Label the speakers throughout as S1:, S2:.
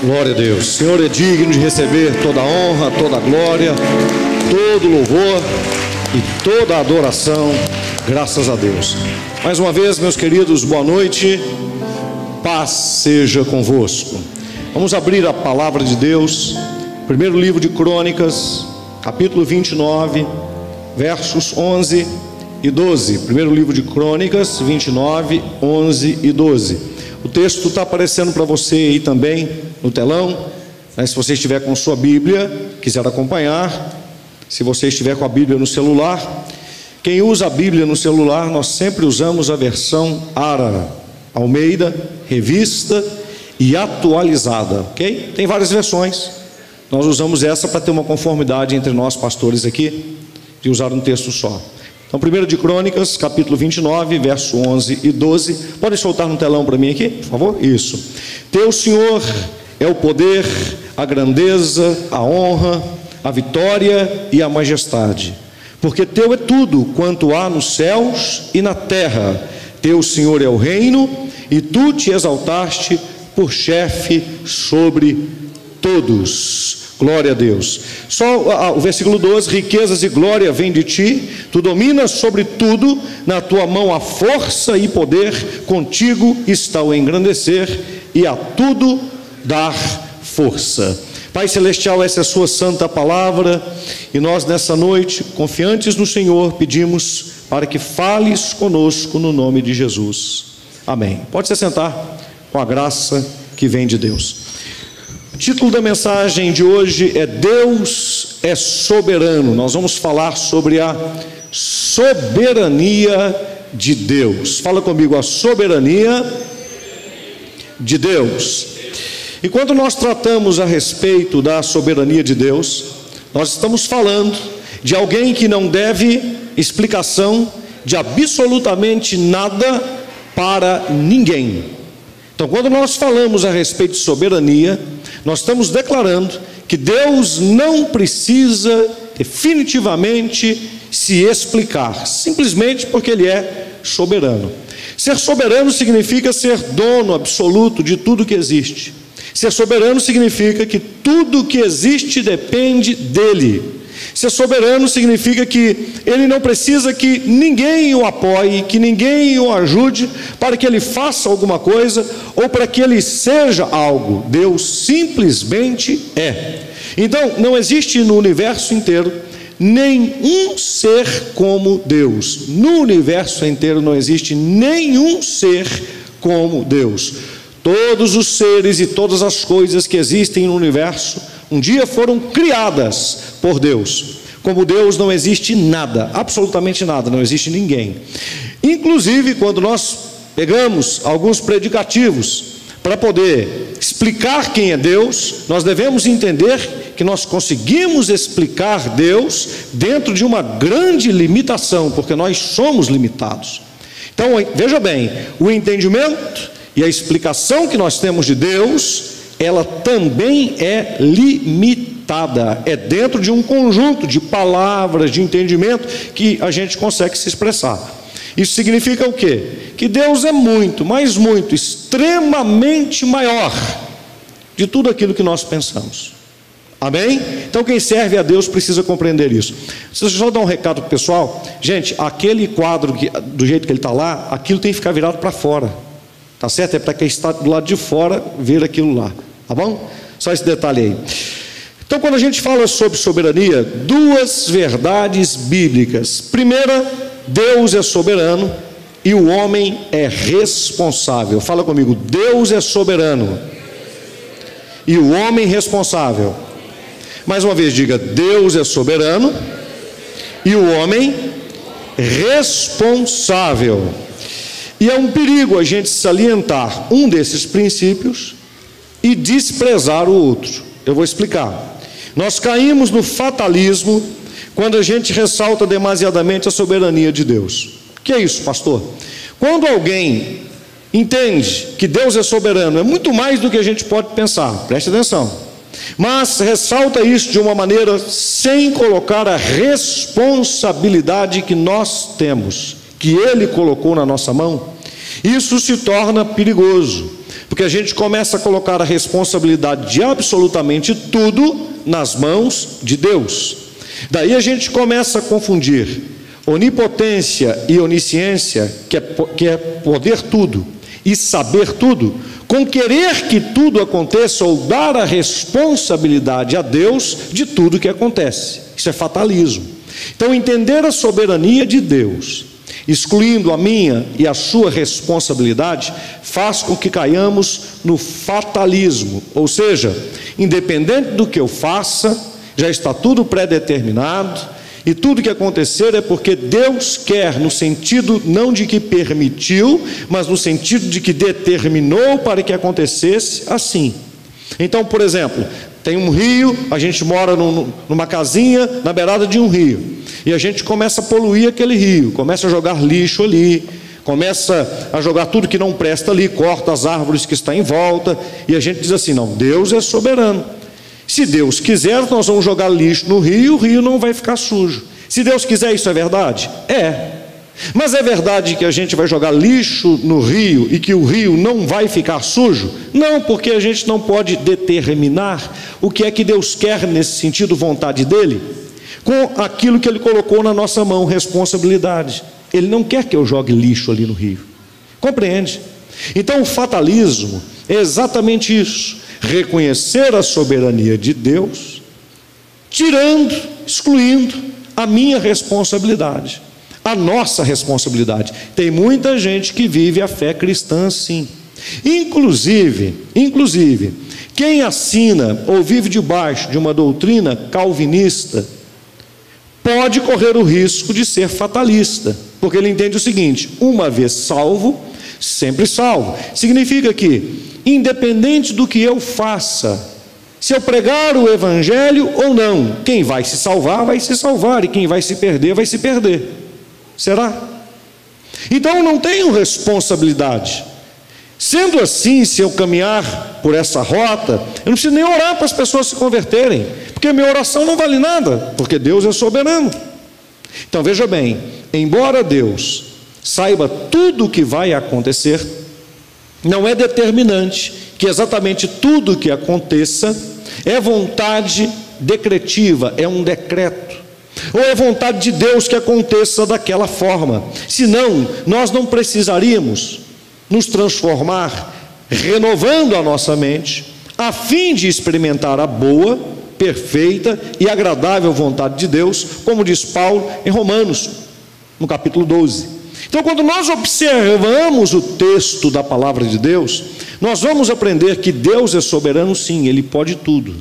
S1: Glória a Deus. O Senhor é digno de receber toda a honra, toda a glória, todo o louvor e toda a adoração. Graças a Deus. Mais uma vez, meus queridos, boa noite. Paz seja convosco. Vamos abrir a palavra de Deus. Primeiro livro de Crônicas, capítulo 29, versos 11 e 12. Primeiro livro de Crônicas, 29, 11 e 12. O texto está aparecendo para você aí também no telão. Né? Se você estiver com sua Bíblia, quiser acompanhar. Se você estiver com a Bíblia no celular. Quem usa a Bíblia no celular, nós sempre usamos a versão Ara, Almeida, revista e atualizada, ok? Tem várias versões. Nós usamos essa para ter uma conformidade entre nós pastores aqui, de usar um texto só. Então, 1 de Crônicas, capítulo 29, verso 11 e 12. Pode soltar no telão para mim aqui, por favor? Isso. Teu Senhor é o poder, a grandeza, a honra, a vitória e a majestade. Porque teu é tudo quanto há nos céus e na terra. Teu Senhor é o reino, e tu te exaltaste por chefe sobre todos. Glória a Deus. Só o versículo 12: riquezas e glória vêm de ti, tu dominas sobre tudo, na tua mão há força e poder, contigo está o engrandecer e a tudo dar força. Pai Celestial, essa é a Sua santa palavra, e nós nessa noite, confiantes no Senhor, pedimos para que fales conosco no nome de Jesus. Amém. Pode se sentar com a graça que vem de Deus. O título da mensagem de hoje é Deus é soberano. Nós vamos falar sobre a soberania de Deus. Fala comigo, a soberania de Deus. E quando nós tratamos a respeito da soberania de Deus, nós estamos falando de alguém que não deve explicação de absolutamente nada para ninguém. Então, quando nós falamos a respeito de soberania, nós estamos declarando que Deus não precisa definitivamente se explicar, simplesmente porque Ele é soberano. Ser soberano significa ser dono absoluto de tudo que existe. Ser soberano significa que tudo que existe depende dele. Ser soberano significa que ele não precisa que ninguém o apoie, que ninguém o ajude para que ele faça alguma coisa ou para que ele seja algo. Deus simplesmente é. Então, não existe no universo inteiro nenhum ser como Deus. No universo inteiro não existe nenhum ser como Deus. Todos os seres e todas as coisas que existem no universo um dia foram criadas por Deus. Como Deus não existe nada, absolutamente nada, não existe ninguém. Inclusive, quando nós pegamos alguns predicativos para poder explicar quem é Deus, nós devemos entender que nós conseguimos explicar Deus dentro de uma grande limitação, porque nós somos limitados. Então, veja bem, o entendimento e a explicação que nós temos de Deus, ela também é limitada, é dentro de um conjunto de palavras, de entendimento que a gente consegue se expressar. Isso significa o quê? Que Deus é muito, mas muito, extremamente maior de tudo aquilo que nós pensamos. Amém? Então quem serve a Deus precisa compreender isso. Deixa eu só dar um recado para o pessoal. Gente, aquele quadro que, do jeito que ele está lá, aquilo tem que ficar virado para fora. Tá certo? É para quem está do lado de fora ver aquilo lá. Tá bom? Só esse detalhe aí. Então, quando a gente fala sobre soberania, duas verdades bíblicas. Primeira, Deus é soberano e o homem é responsável. Fala comigo, Deus é soberano e o homem responsável. Mais uma vez, diga: Deus é soberano e o homem responsável. E é um perigo a gente salientar um desses princípios e desprezar o outro. Eu vou explicar. Nós caímos no fatalismo quando a gente ressalta demasiadamente a soberania de Deus. Que é isso, pastor? Quando alguém entende que Deus é soberano, é muito mais do que a gente pode pensar, preste atenção. Mas ressalta isso de uma maneira sem colocar a responsabilidade que nós temos que Ele colocou na nossa mão, isso se torna perigoso, Porque a gente começa a colocar a responsabilidade de absolutamente tudo nas mãos de Deus. Daí a gente começa a confundir onipotência e onisciência, que é, que é poder tudo e saber tudo, com querer que tudo aconteça ou dar a responsabilidade a Deus de tudo que acontece. Isso é fatalismo. Então, entender a soberania de Deus, excluindo a minha e a sua responsabilidade, faz com que caiamos no fatalismo, ou seja, independente do que eu faça, já está tudo pré-determinado, e tudo que acontecer é porque Deus quer, no sentido não de que permitiu, mas no sentido de que determinou para que acontecesse assim. Então, por exemplo, tem um rio, a gente mora num, numa casinha na beirada de um rio, e a gente começa a poluir aquele rio, começa a jogar lixo ali, começa a jogar tudo que não presta ali, corta as árvores que estão em volta, e a gente diz assim: não, Deus é soberano. Se Deus quiser, nós vamos jogar lixo no rio, o rio não vai ficar sujo. Se Deus quiser, isso é verdade? É. Mas é verdade que a gente vai jogar lixo no rio e que o rio não vai ficar sujo? Não, porque a gente não pode determinar o que é que Deus quer nesse sentido, vontade dele, com aquilo que ele colocou na nossa mão, responsabilidade. Ele não quer que eu jogue lixo ali no rio. Compreende? Então o fatalismo é exatamente isso reconhecer a soberania de Deus, tirando, excluindo a minha responsabilidade, a nossa responsabilidade. Tem muita gente que vive a fé cristã assim. Inclusive, inclusive, quem assina ou vive debaixo de uma doutrina calvinista pode correr o risco de ser fatalista, porque ele entende o seguinte: uma vez salvo, sempre salvo. Significa que independente do que eu faça, se eu pregar o Evangelho ou não, quem vai se salvar, vai se salvar, e quem vai se perder, vai se perder. Será? Então eu não tenho responsabilidade. Sendo assim, se eu caminhar por essa rota, eu não preciso nem orar para as pessoas se converterem, porque minha oração não vale nada, porque Deus é soberano. Então veja bem, embora Deus saiba tudo o que vai acontecer, não é determinante que exatamente tudo que aconteça é vontade decretiva, é um decreto. Ou é vontade de Deus que aconteça daquela forma. Senão, nós não precisaríamos nos transformar, renovando a nossa mente, a fim de experimentar a boa, perfeita e agradável vontade de Deus, como diz Paulo em Romanos, no capítulo 12. Então, quando nós observamos o texto da palavra de Deus, nós vamos aprender que Deus é soberano, sim, Ele pode tudo,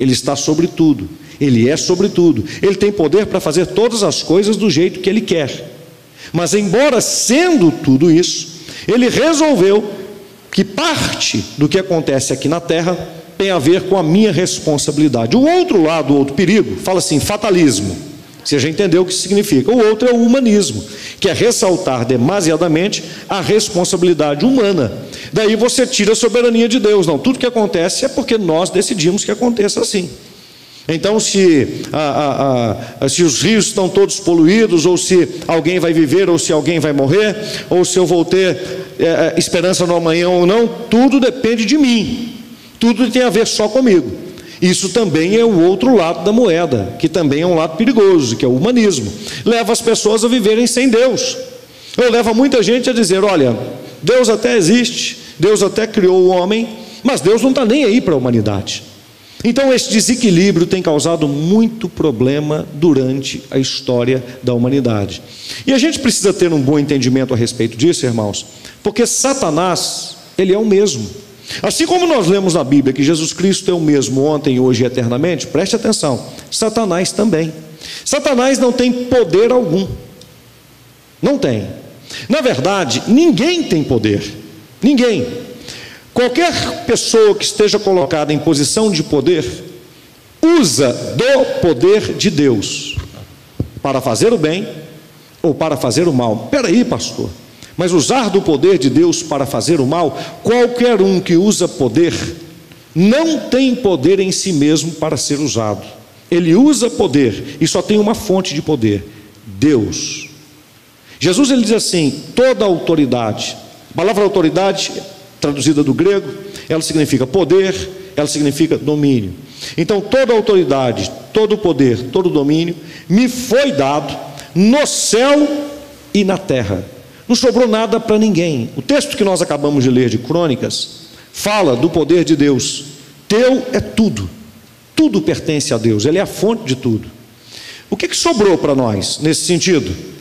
S1: Ele está sobre tudo, Ele é sobre tudo, Ele tem poder para fazer todas as coisas do jeito que Ele quer. Mas, embora sendo tudo isso, Ele resolveu que parte do que acontece aqui na terra tem a ver com a minha responsabilidade. O outro lado, o outro perigo, fala assim: fatalismo. Você já entendeu o que significa. O outro é o humanismo, que é ressaltar demasiadamente a responsabilidade humana. Daí você tira a soberania de Deus. Não, tudo que acontece é porque nós decidimos que aconteça assim. Então, se, se os rios estão todos poluídos, ou se alguém vai viver, ou se alguém vai morrer, ou se eu vou ter é, é esperança no amanhã ou não, tudo depende de mim. Tudo tem a ver só comigo. Isso também é o outro lado da moeda, que também é um lado perigoso, que é o humanismo. Leva as pessoas a viverem sem Deus. Ou leva muita gente a dizer: olha, Deus até existe, Deus até criou o homem, mas Deus não está nem aí para a humanidade. Então, esse desequilíbrio tem causado muito problema durante a história da humanidade. E a gente precisa ter um bom entendimento a respeito disso, irmãos, porque Satanás, ele é o mesmo. Assim como nós lemos na Bíblia que Jesus Cristo é o mesmo ontem, hoje e eternamente, preste atenção, Satanás também. Satanás não tem poder algum. Não tem. Na verdade, ninguém tem poder. Ninguém. Qualquer pessoa que esteja colocada em posição de poder, usa do poder de Deus para fazer o bem ou para fazer o mal. Espera aí, pastor. Mas usar do poder de Deus para fazer o mal, qualquer um que usa poder, não tem poder em si mesmo para ser usado. Ele usa poder e só tem uma fonte de poder: Deus. Jesus ele diz assim: toda autoridade, a palavra autoridade traduzida do grego, ela significa poder, ela significa domínio. Então, toda autoridade, todo poder, todo domínio me foi dado no céu e na terra. Não sobrou nada para ninguém. O texto que nós acabamos de ler de Crônicas fala do poder de Deus. Teu é tudo. Tudo pertence a Deus, Ele é a fonte de tudo. O que, que sobrou para nós nesse sentido?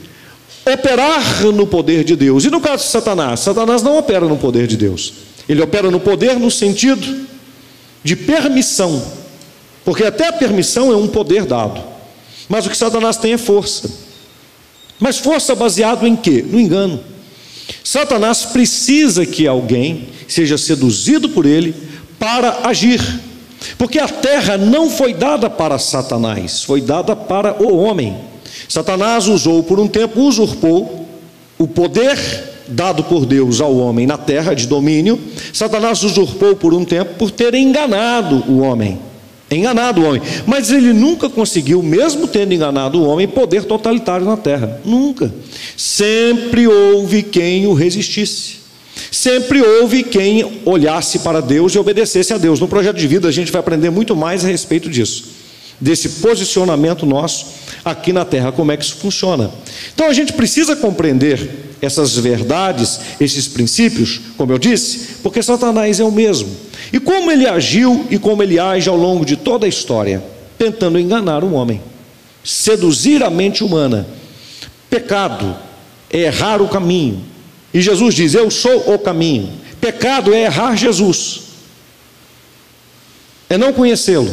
S1: Operar no poder de Deus. E no caso de Satanás? Satanás não opera no poder de Deus. Ele opera no poder no sentido de permissão. Porque até a permissão é um poder dado. Mas o que Satanás tem é força. Mas força baseado em quê? No engano. Satanás precisa que alguém seja seduzido por ele para agir. Porque a terra não foi dada para Satanás, foi dada para o homem. Satanás usou por um tempo, usurpou o poder dado por Deus ao homem na terra de domínio. Satanás usurpou por um tempo por ter enganado o homem. Enganado o homem. Mas ele nunca conseguiu, mesmo tendo enganado o homem, poder totalitário na terra. Nunca. Sempre houve quem o resistisse. Sempre houve quem olhasse para Deus e obedecesse a Deus. No projeto de vida a gente vai aprender muito mais a respeito disso, desse posicionamento nosso aqui na terra, como é que isso funciona. Então a gente precisa compreender essas verdades, esses princípios, como eu disse, porque Satanás é o mesmo. E como ele agiu e como ele age ao longo de toda a história, tentando enganar o homem, seduzir a mente humana. Pecado é errar o caminho, e Jesus diz: Eu sou o caminho. Pecado é errar Jesus, é não conhecê-lo,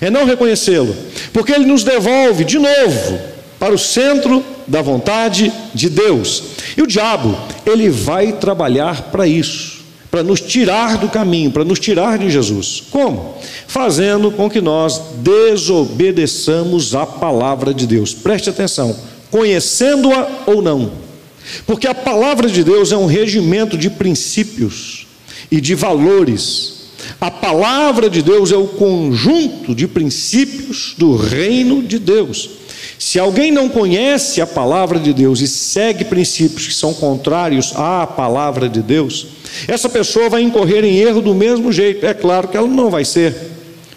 S1: é não reconhecê-lo, porque ele nos devolve de novo para o centro da vontade de Deus. E o diabo, ele vai trabalhar para isso, para nos tirar do caminho, para nos tirar de Jesus. Como? Fazendo com que nós desobedeçamos a palavra de Deus. Preste atenção, conhecendo-a ou não. Porque a palavra de Deus é um regimento de princípios e de valores. A palavra de Deus é o conjunto de princípios do reino de Deus. Se alguém não conhece a palavra de Deus e segue princípios que são contrários à palavra de Deus, essa pessoa vai incorrer em erro do mesmo jeito. É claro que ela não vai ser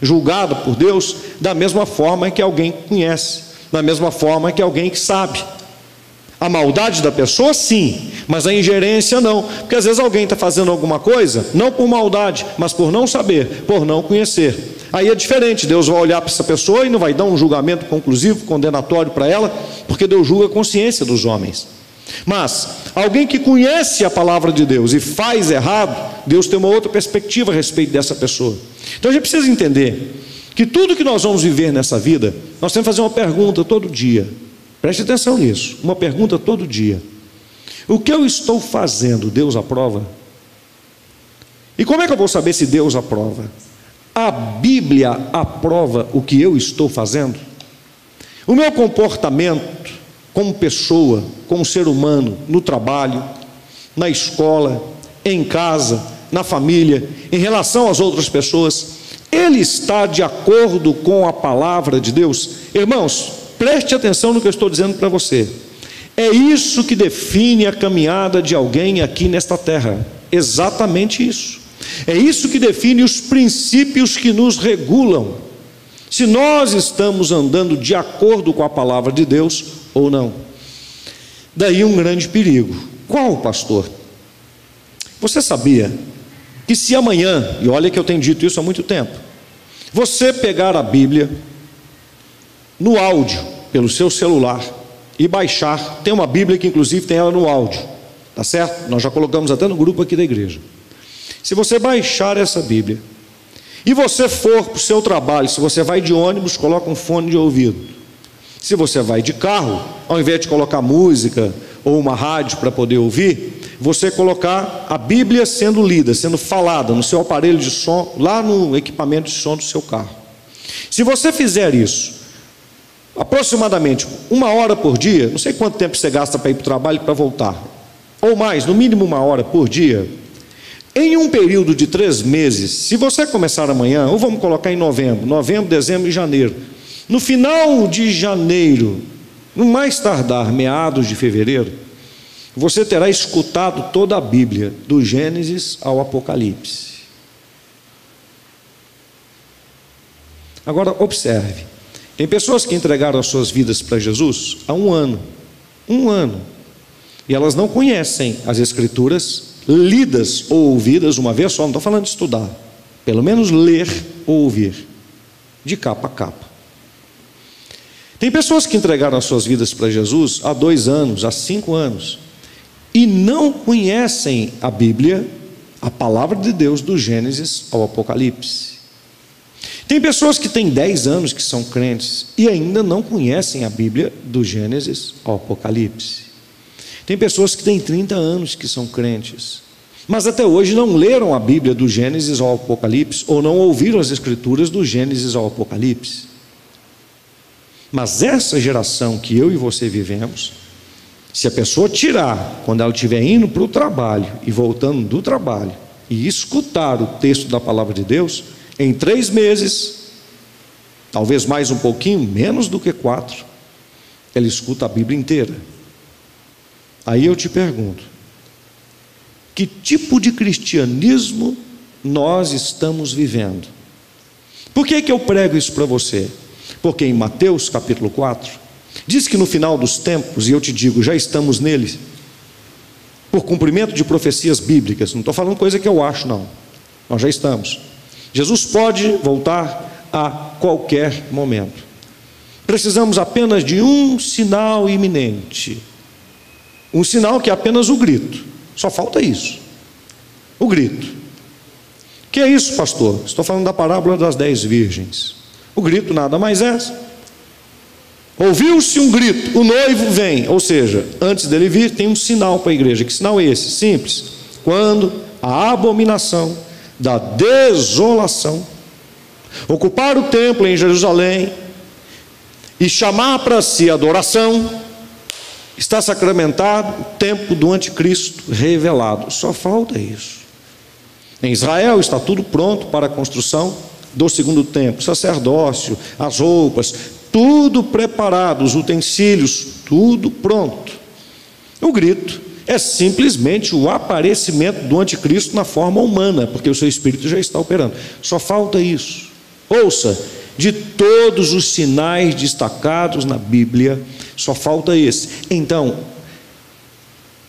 S1: julgada por Deus da mesma forma que alguém conhece, da mesma forma que alguém que sabe. A maldade da pessoa, sim, mas a ingerência não. Porque às vezes alguém está fazendo alguma coisa, não por maldade, mas por não saber, por não conhecer. Aí é diferente, Deus vai olhar para essa pessoa e não vai dar um julgamento conclusivo, condenatório para ela, porque Deus julga a consciência dos homens. Mas alguém que conhece a palavra de Deus e faz errado, Deus tem uma outra perspectiva a respeito dessa pessoa. Então a gente precisa entender que tudo que nós vamos viver nessa vida, nós temos que fazer uma pergunta todo dia: Preste atenção nisso. Uma pergunta todo dia: O que eu estou fazendo, Deus aprova? E como é que eu vou saber se Deus aprova? A Bíblia aprova o que eu estou fazendo? O meu comportamento como pessoa, como ser humano, no trabalho, na escola, em casa, na família, em relação às outras pessoas, ele está de acordo com a palavra de Deus? Irmãos, Preste atenção no que eu estou dizendo para você. É isso que define a caminhada de alguém aqui nesta terra. Exatamente isso. É isso que define os princípios que nos regulam. Se nós estamos andando de acordo com a palavra de Deus ou não. Daí um grande perigo. Qual, pastor? Você sabia que se amanhã, e olha que eu tenho dito isso há muito tempo, você pegar a Bíblia, no áudio, pelo seu celular, e baixar. Tem uma Bíblia que, inclusive, tem ela no áudio, tá certo? Nós já colocamos até no grupo aqui da igreja. Se você baixar essa Bíblia, e você for para o seu trabalho, se você vai de ônibus, coloca um fone de ouvido. Se você vai de carro, ao invés de colocar música ou uma rádio para poder ouvir, você colocar a Bíblia sendo lida, sendo falada no seu aparelho de som, lá no equipamento de som do seu carro. Se você fizer isso, aproximadamente uma hora por dia, não sei quanto tempo você gasta para ir para o trabalho e para voltar, ou mais, no mínimo uma hora por dia, em um período de três meses, se você começar amanhã, ou vamos colocar em novembro, novembro, dezembro e janeiro, no final de janeiro, no mais tardar, meados de fevereiro, você terá escutado toda a Bíblia, do Gênesis ao Apocalipse. Agora, observe: tem pessoas que entregaram as suas vidas para Jesus há um ano, um ano, e elas não conhecem as Escrituras, lidas ou ouvidas uma vez só, não estou falando de estudar, pelo menos ler ou ouvir, de capa a capa. Tem pessoas que entregaram as suas vidas para Jesus há dois anos, há cinco anos, e não conhecem a Bíblia, a palavra de Deus, do Gênesis ao Apocalipse. Tem pessoas que têm 10 anos que são crentes e ainda não conhecem a Bíblia do Gênesis ao Apocalipse. Tem pessoas que têm 30 anos que são crentes, mas até hoje não leram a Bíblia do Gênesis ao Apocalipse ou não ouviram as Escrituras do Gênesis ao Apocalipse. Mas essa geração que eu e você vivemos, se a pessoa tirar, quando ela estiver indo para o trabalho e voltando do trabalho, e escutar o texto da palavra de Deus, em três meses, talvez mais um pouquinho, menos do que quatro, ela escuta a Bíblia inteira. Aí eu te pergunto: que tipo de cristianismo nós estamos vivendo? Por que, que eu prego isso para você? Porque em Mateus capítulo 4, diz que no final dos tempos, e eu te digo, já estamos neles, por cumprimento de profecias bíblicas, não estou falando coisa que eu acho, não, nós já estamos. Jesus pode voltar a qualquer momento. Precisamos apenas de um sinal iminente. Um sinal que é apenas o grito. Só falta isso. O grito. Que é isso, pastor? Estou falando da parábola das dez virgens. O grito nada mais é. Ouviu-se um grito, o noivo vem. Ou seja, antes dele vir, tem um sinal para a igreja. Que sinal é esse? Simples. Quando a abominação da desolação, ocupar o templo em Jerusalém e chamar para si adoração, está sacramentado o tempo do anticristo revelado. Só falta isso. Em Israel está tudo pronto para a construção do segundo templo, sacerdócio, as roupas, tudo preparado, os utensílios, tudo pronto. O grito é simplesmente o aparecimento do anticristo na forma humana, porque o seu espírito já está operando. Só falta isso. Ouça, de todos os sinais destacados na Bíblia, só falta esse. Então,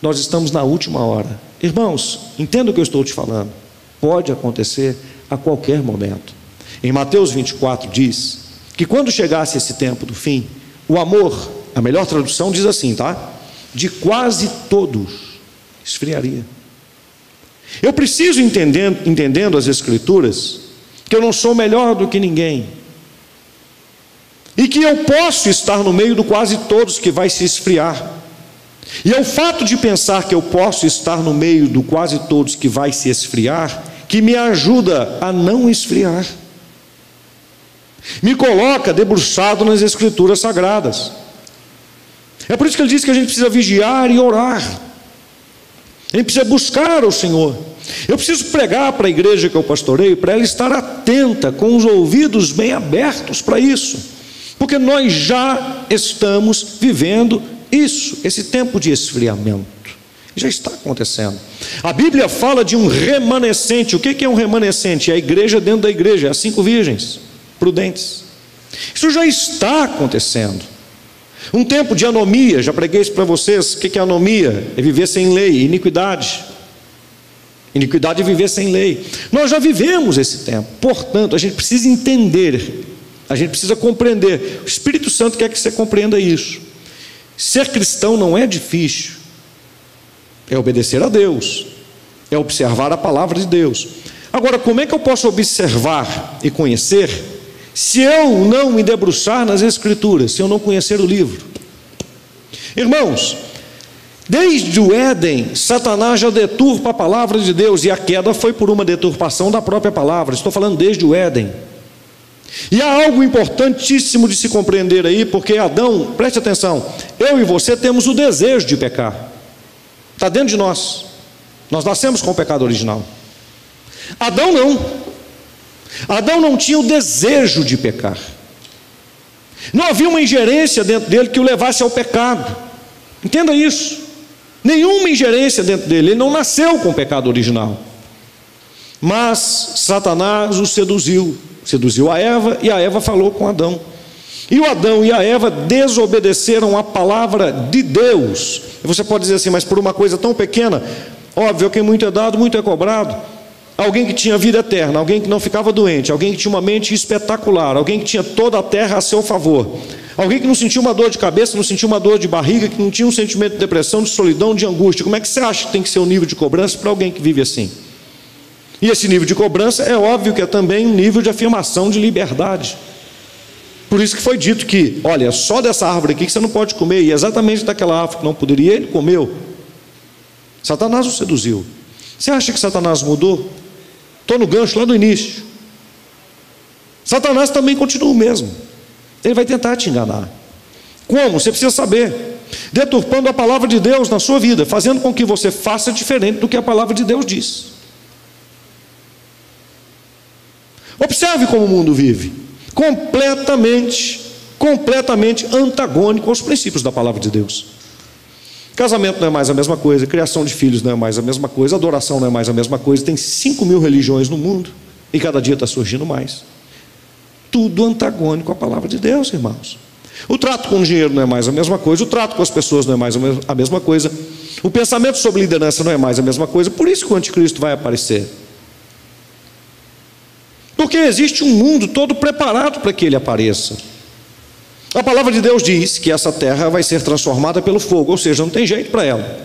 S1: nós estamos na última hora. Irmãos, entenda o que eu estou te falando. Pode acontecer a qualquer momento. Em Mateus 24 diz que quando chegasse esse tempo do fim, o amor, a melhor tradução diz assim, tá? De quase todos esfriaria. Eu preciso entendendo, entendendo as Escrituras, que eu não sou melhor do que ninguém, e que eu posso estar no meio do quase todos que vai se esfriar. E é o fato de pensar que eu posso estar no meio do quase todos que vai se esfriar, que me ajuda a não esfriar. Me coloca debruçado nas Escrituras Sagradas. É por isso que ele diz que a gente precisa vigiar e orar. A gente precisa buscar o Senhor. Eu preciso pregar para a igreja que eu pastoreio, para ela estar atenta, com os ouvidos bem abertos para isso, porque nós já estamos vivendo isso, esse tempo de esfriamento. Já está acontecendo. A Bíblia fala de um remanescente. O que é um remanescente? É a igreja dentro da igreja, é as cinco virgens prudentes. Isso já está acontecendo. Um tempo de anomia, já preguei isso para vocês. O que é anomia? É viver sem lei, iniquidade. Iniquidade é viver sem lei. Nós já vivemos esse tempo, portanto, a gente precisa entender, a gente precisa compreender. O Espírito Santo quer que você compreenda isso. Ser cristão não é difícil, é obedecer a Deus, é observar a palavra de Deus. Agora, como é que eu posso observar e conhecer se eu não me debruçar nas Escrituras, se eu não conhecer o livro. Irmãos, desde o Éden, Satanás já deturpa a palavra de Deus, e a queda foi por uma deturpação da própria palavra, estou falando desde o Éden. E há algo importantíssimo de se compreender aí, porque Adão, preste atenção, eu e você temos o desejo de pecar, está dentro de nós, nós nascemos com o pecado original. Adão não. Adão não tinha o desejo de pecar. Não havia uma ingerência dentro dele que o levasse ao pecado. Entenda isso. Nenhuma ingerência dentro dele. Ele não nasceu com o pecado original. Mas Satanás o seduziu. Seduziu a Eva e a Eva falou com Adão. E o Adão e a Eva desobedeceram a palavra de Deus. Você pode dizer assim, mas por uma coisa tão pequena, óbvio que muito é dado, muito é cobrado. Alguém que tinha vida eterna, alguém que não ficava doente, alguém que tinha uma mente espetacular, alguém que tinha toda a terra a seu favor. Alguém que não sentiu uma dor de cabeça, não sentiu uma dor de barriga, que não tinha um sentimento de depressão, de solidão, de angústia. Como é que você acha que tem que ser o nível de cobrança para alguém que vive assim? E esse nível de cobrança é óbvio que é também um nível de afirmação de liberdade. Por isso que foi dito que, olha, só dessa árvore aqui que você não pode comer, e exatamente daquela árvore que não poderia, ele comeu. Satanás o seduziu. Você acha que Satanás mudou? Estou no gancho lá do início. Satanás também continua o mesmo. Ele vai tentar te enganar. Como? Você precisa saber. Deturpando a palavra de Deus na sua vida, fazendo com que você faça diferente do que a palavra de Deus diz. Observe como o mundo vive. Completamente, completamente antagônico aos princípios da palavra de Deus. Casamento não é mais a mesma coisa, criação de filhos não é mais a mesma coisa, adoração não é mais a mesma coisa. Tem 5 mil religiões no mundo e cada dia está surgindo mais. Tudo antagônico à palavra de Deus, irmãos. O trato com o dinheiro não é mais a mesma coisa, o trato com as pessoas não é mais a mesma coisa, o pensamento sobre liderança não é mais a mesma coisa, por isso que o anticristo vai aparecer. Porque existe um mundo todo preparado para que ele apareça. A palavra de Deus diz que essa terra vai ser transformada pelo fogo, ou seja, não tem jeito para ela.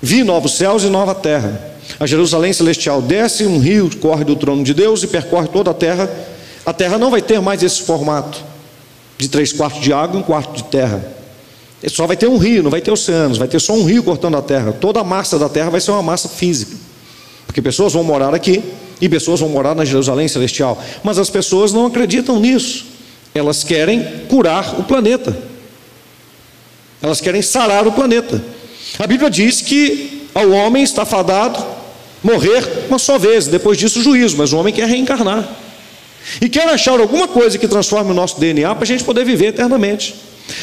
S1: Vi novos céus e nova terra. A Jerusalém celestial desce, um rio corre do trono de Deus e percorre toda a terra. A terra não vai ter mais esse formato de três quartos de água e um quarto de terra. Só vai ter um rio, não vai ter oceanos, vai ter só um rio cortando a terra. Toda a massa da terra vai ser uma massa física. Porque pessoas vão morar aqui e pessoas vão morar na Jerusalém celestial. Mas as pessoas não acreditam nisso. Elas querem curar o planeta. Elas querem sarar o planeta. A Bíblia diz que ao homem está fadado morrer uma só vez, depois disso o juízo, mas o homem quer reencarnar. E quer achar alguma coisa que transforme o nosso DNA para a gente poder viver eternamente.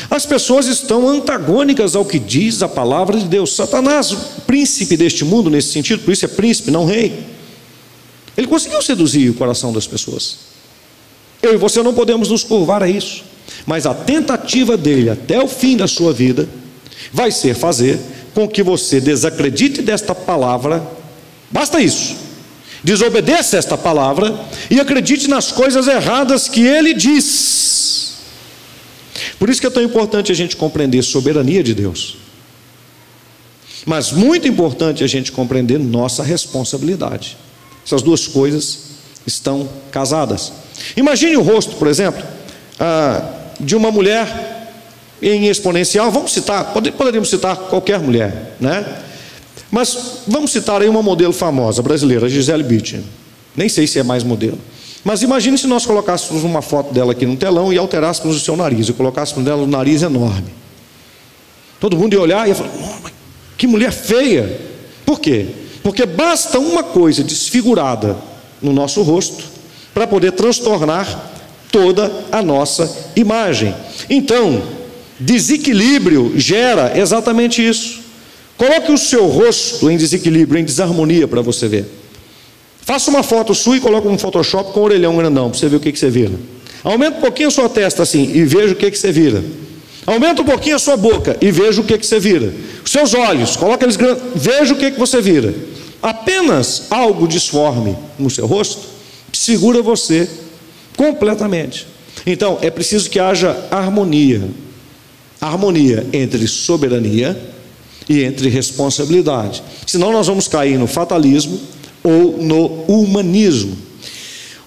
S1: As pessoas estão antagônicas ao que diz a palavra de Deus. Satanás, príncipe deste mundo, nesse sentido, por isso é príncipe, não rei. Ele conseguiu seduzir o coração das pessoas. Eu e você não podemos nos curvar a isso. Mas a tentativa dele até o fim da sua vida vai ser fazer com que você desacredite desta palavra. Basta isso. Desobedeça esta palavra e acredite nas coisas erradas que ele diz. Por isso que é tão importante a gente compreender a soberania de Deus. Mas muito importante a gente compreender nossa responsabilidade. Essas duas coisas estão casadas. Imagine o rosto, por exemplo, ah, de uma mulher em exponencial. Vamos citar, poderíamos citar qualquer mulher, né? Mas vamos citar aí uma modelo famosa brasileira, Gisele Bündchen. Nem sei se é mais modelo. Mas imagine se nós colocássemos uma foto dela aqui no telão e alterássemos o seu nariz, e colocássemos dela um nariz enorme. Todo mundo ia olhar e ia falar: que mulher feia. Por quê? Porque basta uma coisa desfigurada no nosso rosto para poder transtornar toda a nossa imagem. Então, desequilíbrio gera exatamente isso. Coloque o seu rosto em desequilíbrio, em desarmonia para você ver. Faça uma foto sua e coloque um Photoshop com orelhão grandão para você ver o que, que você vira. Aumenta um pouquinho a sua testa assim e veja o que, que você vira. Aumenta um pouquinho a sua boca e veja o que, que você vira. Os seus olhos, coloque eles grandes, veja o que, que você vira apenas algo disforme no seu rosto, segura você completamente. Então, é preciso que haja harmonia. Harmonia entre soberania e entre responsabilidade. Senão nós vamos cair no fatalismo ou no humanismo.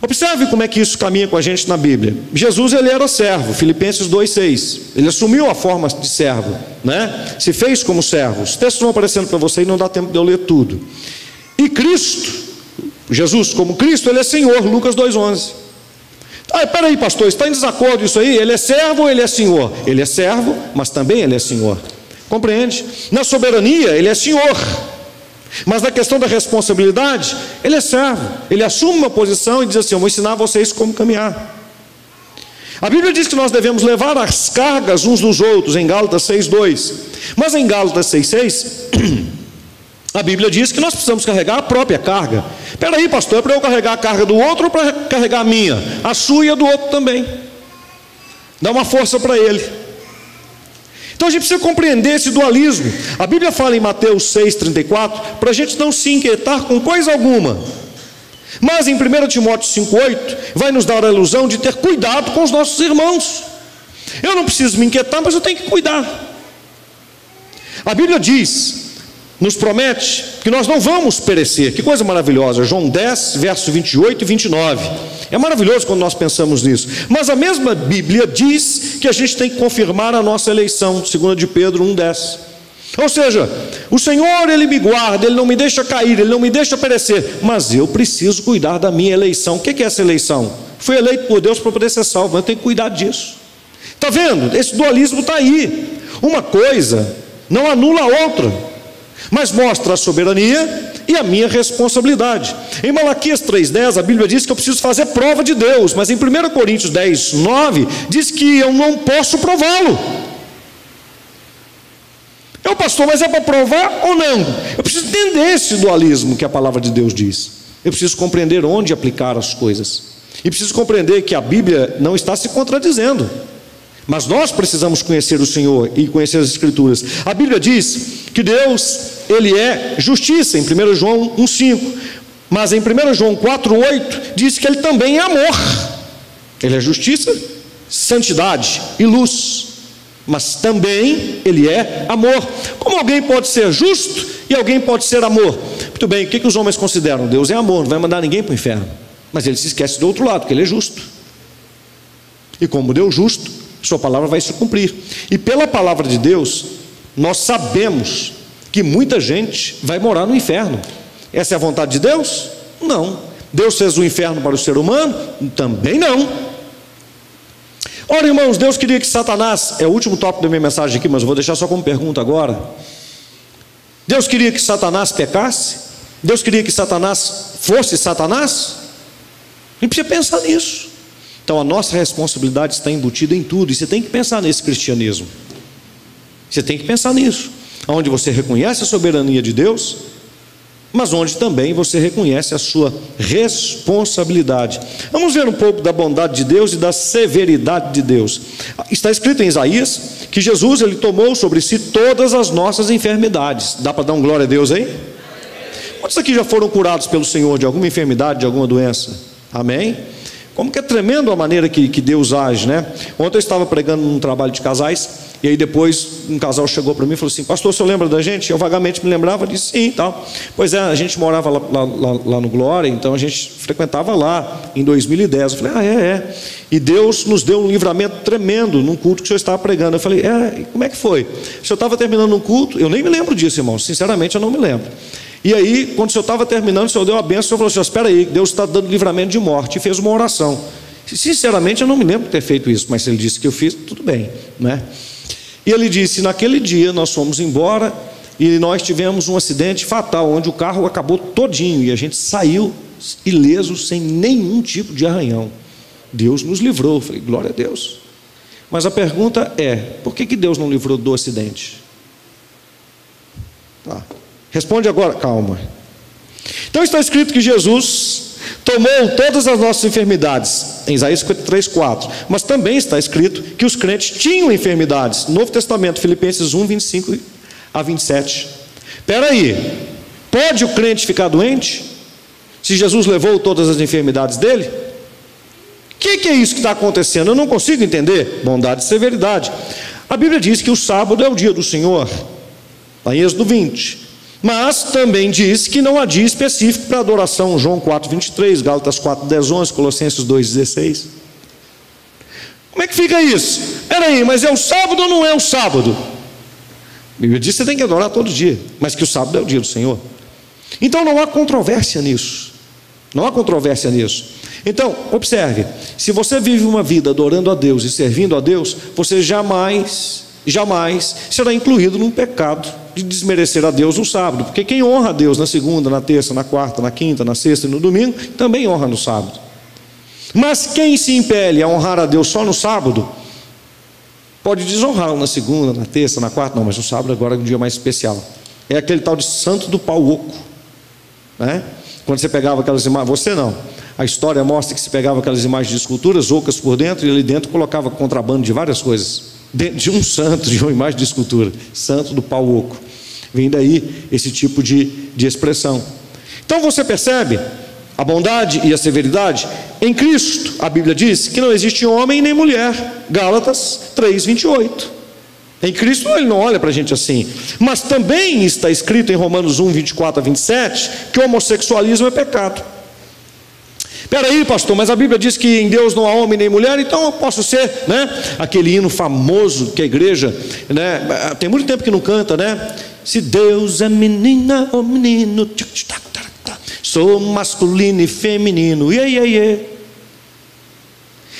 S1: Observe como é que isso caminha com a gente na Bíblia. Jesus ele era servo, Filipenses 2:6. Ele assumiu a forma de servo, né? Se fez como servo. Os textos vão aparecendo para você e não dá tempo de eu ler tudo. E Cristo, Jesus como Cristo, ele é Senhor, Lucas 2,11. Ah, peraí, pastor, está em desacordo isso aí? Ele é servo ou ele é senhor? Ele é servo, mas também ele é senhor. Compreende? Na soberania, ele é senhor. Mas na questão da responsabilidade, ele é servo. Ele assume uma posição e diz assim: Eu vou ensinar vocês como caminhar. A Bíblia diz que nós devemos levar as cargas uns dos outros, em Gálatas 6,2. Mas em Gálatas 6,6, a Bíblia diz que nós precisamos carregar a própria carga. Espera aí, pastor, é para eu carregar a carga do outro ou para carregar a minha? A sua e a do outro também. Dá uma força para ele. Então a gente precisa compreender esse dualismo. A Bíblia fala em Mateus 6,34 para a gente não se inquietar com coisa alguma. Mas em 1 Timóteo 5,8 vai nos dar a ilusão de ter cuidado com os nossos irmãos. Eu não preciso me inquietar, mas eu tenho que cuidar. A Bíblia diz nos promete que nós não vamos perecer. Que coisa maravilhosa. João 10, verso 28 e 29. É maravilhoso quando nós pensamos nisso. Mas a mesma Bíblia diz que a gente tem que confirmar a nossa eleição, segundo de Pedro 1:10. Ou seja, o Senhor ele me guarda, ele não me deixa cair, ele não me deixa perecer, mas eu preciso cuidar da minha eleição. O que é essa eleição? Fui eleito por Deus para poder ser salvo, eu tenho que cuidar disso. Está vendo? Esse dualismo está aí. Uma coisa não anula a outra mas mostra a soberania e a minha responsabilidade. Em Malaquias 3,10, a Bíblia diz que eu preciso fazer prova de Deus, mas em 1 Coríntios 10, 9, diz que eu não posso prová-lo. O pastor, mas é para provar ou não? Eu preciso entender esse dualismo que a palavra de Deus diz. Eu preciso compreender onde aplicar as coisas. E preciso compreender que a Bíblia não está se contradizendo. Mas nós precisamos conhecer o Senhor e conhecer as Escrituras. A Bíblia diz que Deus, Ele é justiça, em 1 João 1,5. Mas em 1 João 4,8 diz que Ele também é amor. Ele é justiça, santidade e luz. Mas também Ele é amor. Como alguém pode ser justo e alguém pode ser amor? Muito bem, o que, que os homens consideram? Deus é amor, não vai mandar ninguém para o inferno. Mas ele se esquece do outro lado, que ele é justo. E como Deus justo, sua palavra vai se cumprir. E pela palavra de Deus, nós sabemos que muita gente vai morar no inferno. Essa é a vontade de Deus? Não. Deus fez o inferno para o ser humano? Também não. Ora, irmãos, Deus queria que Satanás, é o último tópico da minha mensagem aqui, mas vou deixar só como pergunta agora. Deus queria que Satanás pecasse? Deus queria que Satanás fosse Satanás? A gente precisa pensar nisso. Então a nossa responsabilidade está embutida em tudo, e você tem que pensar nesse cristianismo. Você tem que pensar nisso. Onde você reconhece a soberania de Deus, mas onde também você reconhece a sua responsabilidade. Vamos ver um pouco da bondade de Deus e da severidade de Deus. Está escrito em Isaías que Jesus ele tomou sobre si todas as nossas enfermidades. Dá para dar um glória a Deus aí? Quantos aqui já foram curados pelo Senhor de alguma enfermidade, de alguma doença? Amém? Como que é tremendo a maneira que, que Deus age, né? Ontem eu estava pregando num trabalho de casais, e aí depois um casal chegou para mim e falou assim: Pastor, senhor lembra da gente? Eu vagamente me lembrava, disse sim tal. Pois é, a gente morava lá, lá, lá, no Glória, então a gente frequentava lá em 2010. Eu falei: Ah, é, é. E Deus nos deu um livramento tremendo num culto que o senhor estava pregando. Eu falei: É, como é que foi? O senhor estava terminando um culto, eu nem me lembro disso, irmão, sinceramente eu não me lembro. E aí, quando o senhor estava terminando, o senhor deu a benção, o senhor falou assim: espera aí, Deus está dando livramento de morte, e fez uma oração. Sinceramente, eu não me lembro de ter feito isso, mas se ele disse que eu fiz, tudo bem, né? E ele disse: naquele dia nós fomos embora e nós tivemos um acidente fatal, onde o carro acabou todinho e a gente saiu ileso, sem nenhum tipo de arranhão. Deus nos livrou. Eu falei: glória a Deus. Mas a pergunta é: por que, que Deus não livrou do acidente? Tá. Responde agora, calma. Então está escrito que Jesus tomou todas as nossas enfermidades, em Isaías 53, 4. Mas também está escrito que os crentes tinham enfermidades. Novo Testamento, Filipenses 1, 25 a 27. Espera aí, pode o crente ficar doente? Se Jesus levou todas as enfermidades dele? O que, que, é isso que está acontecendo? Eu não consigo entender. Bondade e severidade. A Bíblia diz que o sábado é o dia do Senhor. Está em Êxodo 20. Mas também diz que não há dia específico para adoração, João 4, 23, Gálatas 4, 10, 11, Colossenses 2, 16. Como é que fica isso? Peraí, mas é o sábado ou não é o sábado? A Bíblia diz que você tem que adorar todo dia, mas que o sábado é o dia do Senhor. Então não há controvérsia nisso. Não há controvérsia nisso. Então, observe: se você vive uma vida adorando a Deus e servindo a Deus, você jamais, jamais será incluído num pecado de desmerecer a Deus no sábado, porque quem honra a Deus na segunda, na terça, na quarta, na quinta, na sexta e no domingo, também honra no sábado. Mas quem se impele a honrar a Deus só no sábado, pode desonrá-lo na segunda, na terça, na quarta, não, mas no sábado agora é um dia mais especial. É aquele tal de santo do pau oco. Né? Quando você pegava aquelas imagens, você não. A história mostra que se pegava aquelas imagens de esculturas ocas por dentro e ali dentro colocava contrabando de várias coisas. Dentro de um santo, de uma imagem de escultura. Santo do pau oco. Vem daí esse tipo de, de expressão. Então você percebe a bondade e a severidade em Cristo. A Bíblia diz que não existe homem nem mulher. Gálatas 3, 28. Em Cristo ele não olha para a gente assim. Mas também está escrito em Romanos 1, 24 a 27 que o homossexualismo é pecado. Espera aí, pastor, mas a Bíblia diz que em Deus não há homem nem mulher, então eu posso ser, né? Aquele hino famoso que a igreja, né? Tem muito tempo que não canta, né? Se Deus é menina ou menino, sou masculino e feminino, e aí, aí,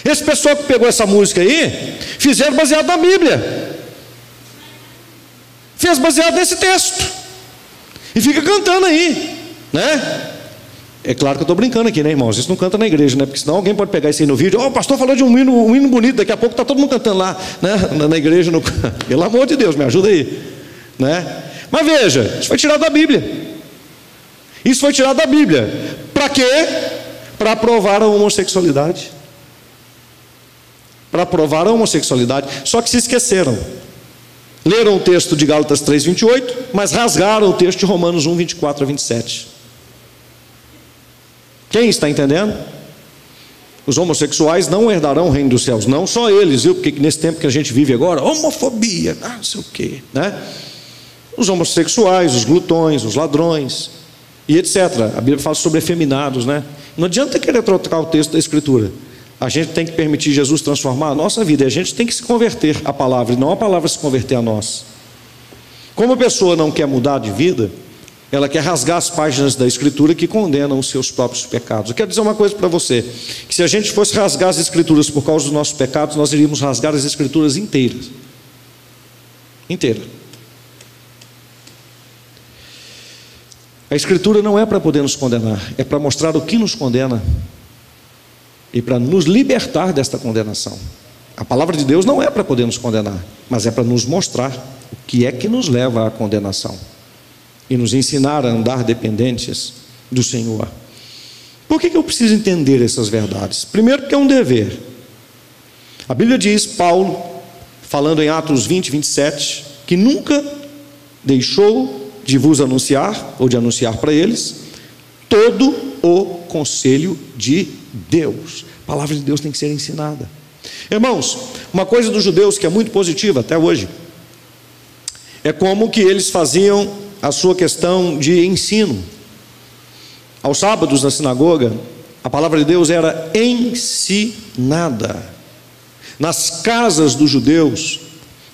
S1: Esse pessoal que pegou essa música aí, fizeram baseado na Bíblia, fez baseado nesse texto, e fica cantando aí, né? É claro que eu estou brincando aqui, né, irmãos? Isso não canta na igreja, né? Porque senão alguém pode pegar isso aí no vídeo. Oh, o pastor falou de um hino, um hino bonito, daqui a pouco está todo mundo cantando lá, né? Na, na igreja. No... Pelo amor de Deus, me ajuda aí. Né? Mas veja, isso foi tirado da Bíblia. Isso foi tirado da Bíblia. Para quê? Para provar a homossexualidade. Para provar a homossexualidade. Só que se esqueceram. Leram o texto de Gálatas 3:28, mas rasgaram o texto de Romanos 1, 24 a 27. Quem está entendendo? Os homossexuais não herdarão o reino dos céus, não só eles, viu? Porque nesse tempo que a gente vive agora, homofobia, ah, não sei o quê, né? os homossexuais, os glutões, os ladrões e etc. A Bíblia fala sobre efeminados, né? Não adianta querer trocar o texto da Escritura. A gente tem que permitir Jesus transformar a nossa vida. E a gente tem que se converter à palavra, e não a palavra se converter a nós. Como a pessoa não quer mudar de vida, ela quer rasgar as páginas da Escritura que condenam os seus próprios pecados. Eu quero dizer uma coisa para você: que se a gente fosse rasgar as Escrituras por causa dos nossos pecados, nós iríamos rasgar as Escrituras inteiras. Inteira. A Escritura não é para poder nos condenar, é para mostrar o que nos condena e para nos libertar desta condenação. A palavra de Deus não é para poder nos condenar, mas é para nos mostrar o que é que nos leva à condenação e nos ensinar a andar dependentes do Senhor. Por que, que eu preciso entender essas verdades? Primeiro, porque é um dever. A Bíblia diz, Paulo, falando em Atos 20, 27, que nunca deixou de vos anunciar, ou de anunciar para eles, todo o conselho de Deus. A palavra de Deus tem que ser ensinada. Irmãos, uma coisa dos judeus que é muito positiva até hoje, é como que eles faziam a sua questão de ensino. Aos sábados na sinagoga, a palavra de Deus era ensinada. Nas casas dos judeus,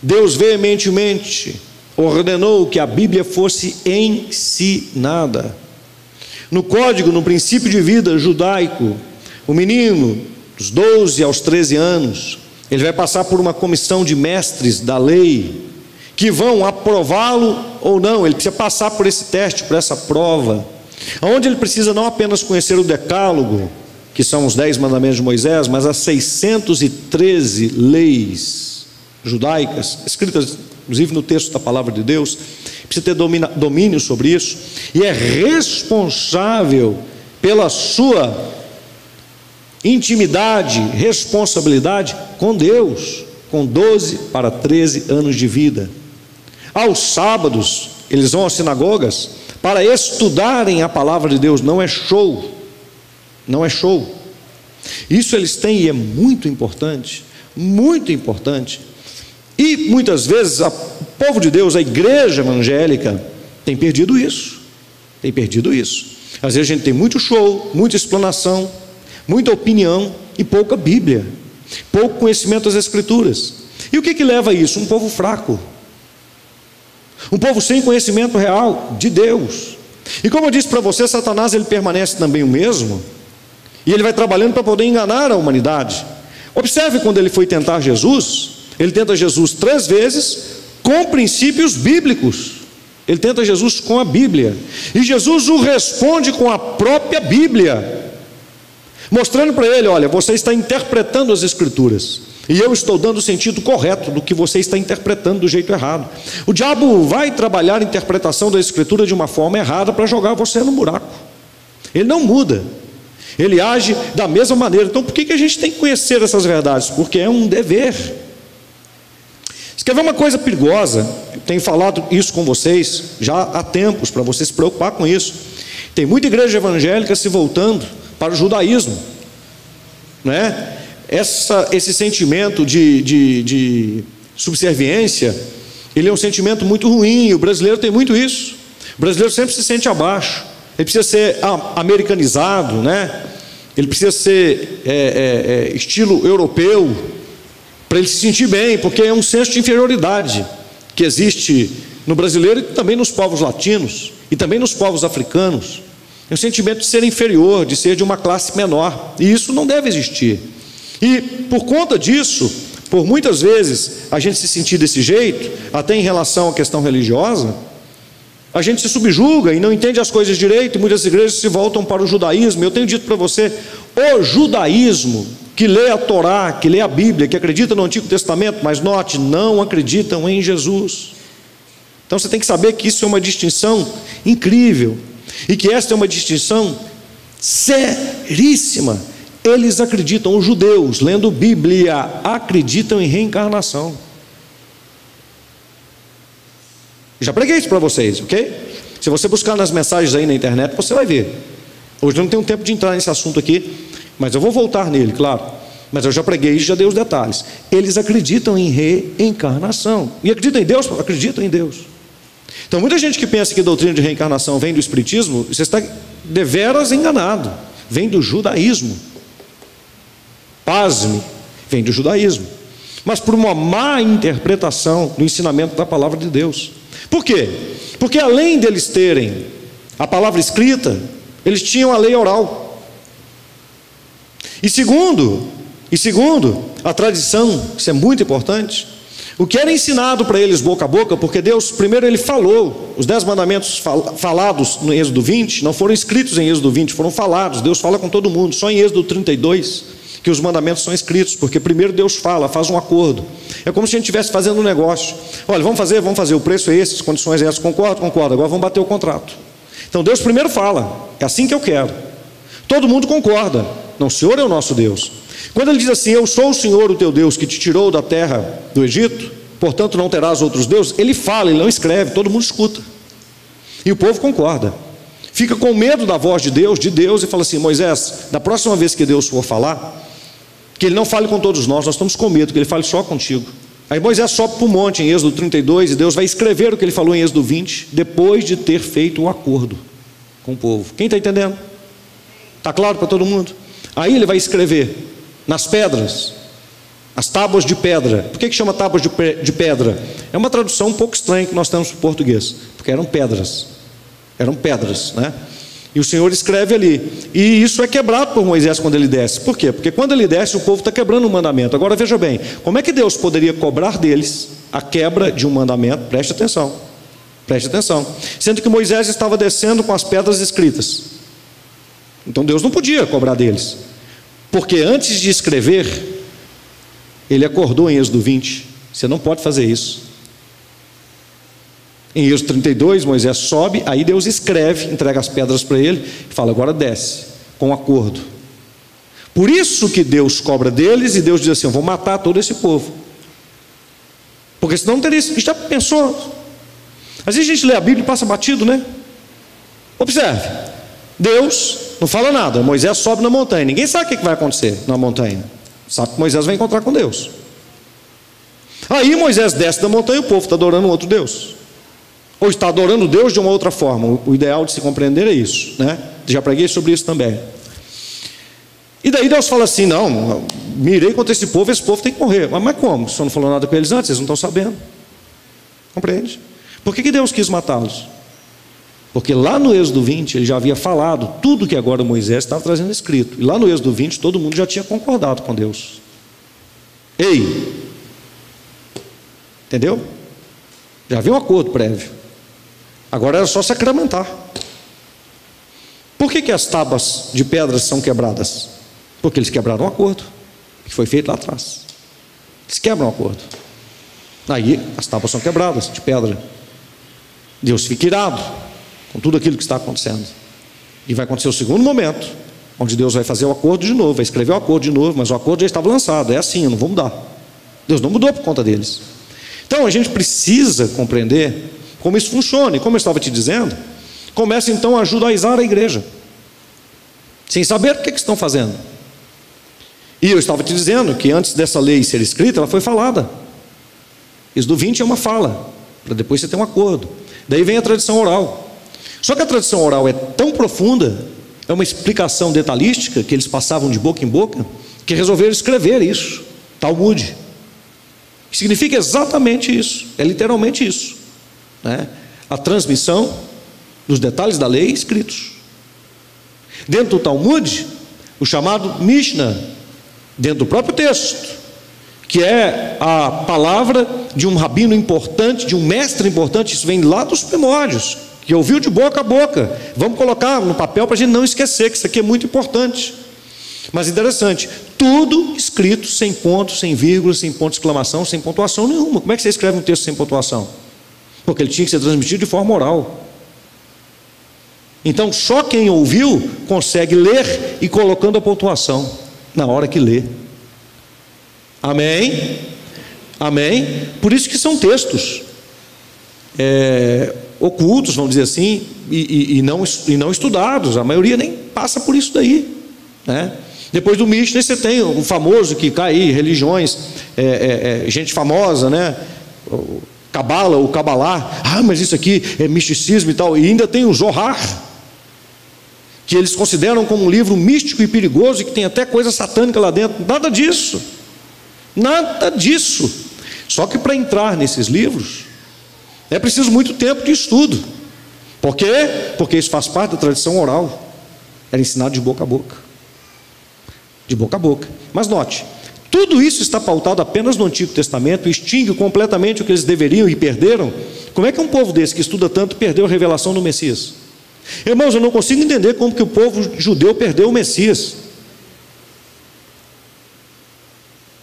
S1: Deus veementemente ordenou que a Bíblia fosse ensinada. No código, no princípio de vida judaico, o menino, dos 12 aos 13 anos, ele vai passar por uma comissão de mestres da lei, que vão aprová-lo ou não, ele precisa passar por esse teste, por essa prova, onde ele precisa não apenas conhecer o decálogo, que são os dez mandamentos de Moisés, mas as 613 leis judaicas, escritas inclusive no texto da palavra de Deus, precisa ter domínio sobre isso, e é responsável pela sua intimidade, responsabilidade com Deus, com 12 para 13 anos de vida. Aos sábados, eles vão às sinagogas para estudarem a palavra de Deus, não é show, não é show. Isso eles têm e é muito importante, muito importante e muitas vezes o povo de Deus, a igreja evangélica, tem perdido isso. Tem perdido isso. Às vezes a gente tem muito show, muita explanação, muita opinião e pouca Bíblia, pouco conhecimento das Escrituras. E o que, que leva a isso? Um povo fraco, um povo sem conhecimento real de Deus. E como eu disse para você, Satanás ele permanece também o mesmo, e ele vai trabalhando para poder enganar a humanidade. Observe quando ele foi tentar Jesus, ele tenta Jesus três vezes com princípios bíblicos. Ele tenta Jesus com a Bíblia. E Jesus o responde com a própria Bíblia, mostrando para ele: olha, você está interpretando as Escrituras. E eu estou dando o sentido correto do que você está interpretando do jeito errado. O diabo vai trabalhar a interpretação da Escritura de uma forma errada para jogar você no buraco. Ele não muda. Ele age da mesma maneira. Então, por que, que a gente tem que conhecer essas verdades? Porque é um dever. Você quer ver uma coisa perigosa? Eu tenho falado isso com vocês já há tempos, para você se preocupar com isso. Tem muita igreja evangélica se voltando para o judaísmo, né? Essa, esse sentimento de, de, de subserviência, ele é um sentimento muito ruim. O brasileiro tem muito isso. O brasileiro sempre se sente abaixo. Ele precisa ser americanizado, né? Ele precisa ser é, é, é, estilo europeu para ele se sentir bem, porque é um senso de inferioridade que existe no brasileiro e também nos povos latinos e também nos povos africanos. É um sentimento de ser inferior, de ser de uma classe menor, e isso não deve existir. E por conta disso, por muitas vezes a gente se sentir desse jeito, até em relação à questão religiosa, a gente se subjuga e não entende as coisas direito, e muitas igrejas se voltam para o judaísmo. Eu tenho dito para você, o judaísmo que lê a Torá, que lê a Bíblia, que acredita no Antigo Testamento, mas note, não acreditam em Jesus. Então você tem que saber que isso é uma distinção incrível e que esta é uma distinção seríssima. Eles acreditam, os judeus, lendo Bíblia, acreditam em reencarnação. Já preguei isso para vocês, ok? Se você buscar nas mensagens aí na internet, você vai ver. Hoje eu não tenho tempo de entrar nesse assunto aqui, mas eu vou voltar nele, claro. Mas eu já preguei e já dei os detalhes. Eles acreditam em reencarnação. E acreditam em Deus? Acreditam em Deus. Então, muita gente que pensa que a doutrina de reencarnação vem do Espiritismo, você está deveras enganado. Vem do judaísmo. Pasme, vem do judaísmo. Mas por uma má interpretação do ensinamento da palavra de Deus. Por quê? Porque além deles terem a palavra escrita, eles tinham a lei oral. E segundo, e segundo, a tradição, isso é muito importante, o que era ensinado para eles boca a boca, porque Deus, primeiro, ele falou, os dez mandamentos fal falados no Êxodo 20, não foram escritos em Êxodo 20, foram falados. Deus fala com todo mundo, só em Êxodo 32 que os mandamentos são escritos, porque primeiro Deus fala, faz um acordo. É como se a gente estivesse fazendo um negócio. Olha, vamos fazer, vamos fazer, o preço é esse, as condições é essas, concordo, concordo, agora vamos bater o contrato. Então Deus primeiro fala, é assim que eu quero. Todo mundo concorda, não, o Senhor é o nosso Deus. Quando ele diz assim, eu sou o Senhor, o teu Deus, que te tirou da terra do Egito, portanto não terás outros deuses, ele fala, ele não escreve, todo mundo escuta. E o povo concorda. Fica com medo da voz de Deus, de Deus, e fala assim: Moisés, da próxima vez que Deus for falar, que ele não fale com todos nós, nós estamos com medo, que ele fale só contigo. Aí Moisés sobe para o monte em Êxodo 32 e Deus vai escrever o que ele falou em Êxodo 20, depois de ter feito o um acordo com o povo. Quem está entendendo? Está claro para todo mundo? Aí ele vai escrever nas pedras, as tábuas de pedra. Por que, que chama tábuas de, de pedra? É uma tradução um pouco estranha que nós temos para o português, porque eram pedras. Eram pedras, né? E o Senhor escreve ali. E isso é quebrado por Moisés quando ele desce. Por quê? Porque quando ele desce, o povo está quebrando o mandamento. Agora veja bem: como é que Deus poderia cobrar deles a quebra de um mandamento? Preste atenção. Preste atenção. Sendo que Moisés estava descendo com as pedras escritas. Então Deus não podia cobrar deles. Porque antes de escrever, ele acordou em Êxodo 20: você não pode fazer isso. Em Êxodo 32, Moisés sobe, aí Deus escreve, entrega as pedras para ele e fala: agora desce, com acordo. Por isso que Deus cobra deles e Deus diz assim: eu vou matar todo esse povo. Porque senão não teria. Já pensou? Às vezes a gente lê a Bíblia e passa batido, né? Observe: Deus não fala nada, Moisés sobe na montanha, ninguém sabe o que vai acontecer na montanha. Sabe que Moisés vai encontrar com Deus. Aí Moisés desce da montanha e o povo está adorando um outro Deus ou está adorando Deus de uma outra forma. O ideal de se compreender é isso, né? Já preguei sobre isso também. E daí Deus fala assim: não, mirei contra esse povo, esse povo tem que morrer. Mas, mas como? O senhor não falou nada com eles antes, eles não estão sabendo. Compreende? Por que, que Deus quis matá-los? Porque lá no Êxodo 20 ele já havia falado tudo que agora Moisés estava trazendo escrito. E lá no Êxodo 20 todo mundo já tinha concordado com Deus. Ei! Entendeu? Já havia um acordo prévio. Agora era só sacramentar. Por que, que as tábuas de pedras são quebradas? Porque eles quebraram o acordo que foi feito lá atrás. Eles quebram o acordo. Aí as tábuas são quebradas de pedra. Deus fica irado com tudo aquilo que está acontecendo. E vai acontecer o segundo momento, onde Deus vai fazer o acordo de novo, vai escrever o acordo de novo, mas o acordo já estava lançado, é assim, não vou mudar. Deus não mudou por conta deles. Então a gente precisa compreender como isso funciona, e como eu estava te dizendo, começa então a judaizar a igreja, sem saber o que, que estão fazendo. E eu estava te dizendo que antes dessa lei ser escrita, ela foi falada. Isso do 20 é uma fala, para depois você ter um acordo. Daí vem a tradição oral. Só que a tradição oral é tão profunda, é uma explicação detalhística que eles passavam de boca em boca, que resolveram escrever isso, Talmud. Significa exatamente isso, é literalmente isso. Né? A transmissão dos detalhes da lei escritos. Dentro do Talmud, o chamado Mishnah, dentro do próprio texto, que é a palavra de um rabino importante, de um mestre importante, isso vem lá dos primórdios, que ouviu de boca a boca. Vamos colocar no papel para a gente não esquecer que isso aqui é muito importante. Mas interessante, tudo escrito sem ponto, sem vírgula, sem ponto de exclamação, sem pontuação nenhuma. Como é que você escreve um texto sem pontuação? Porque ele tinha que ser transmitido de forma oral. Então, só quem ouviu consegue ler e colocando a pontuação na hora que lê. Amém? Amém? Por isso que são textos é, ocultos, vamos dizer assim, e, e, e, não, e não estudados. A maioria nem passa por isso daí. Né? Depois do Mishnah, você tem o famoso que cai religiões, é, é, é, gente famosa, né? Cabala, o Cabalá. Ah, mas isso aqui é misticismo e tal. E ainda tem o Zohar, que eles consideram como um livro místico e perigoso e que tem até coisa satânica lá dentro. Nada disso. Nada disso. Só que para entrar nesses livros é preciso muito tempo de estudo. Por quê? Porque isso faz parte da tradição oral. Era ensinado de boca a boca. De boca a boca. Mas note, tudo isso está pautado apenas no Antigo Testamento, extingue completamente o que eles deveriam e perderam. Como é que um povo desse que estuda tanto perdeu a revelação do Messias? Irmãos, eu não consigo entender como que o povo judeu perdeu o Messias.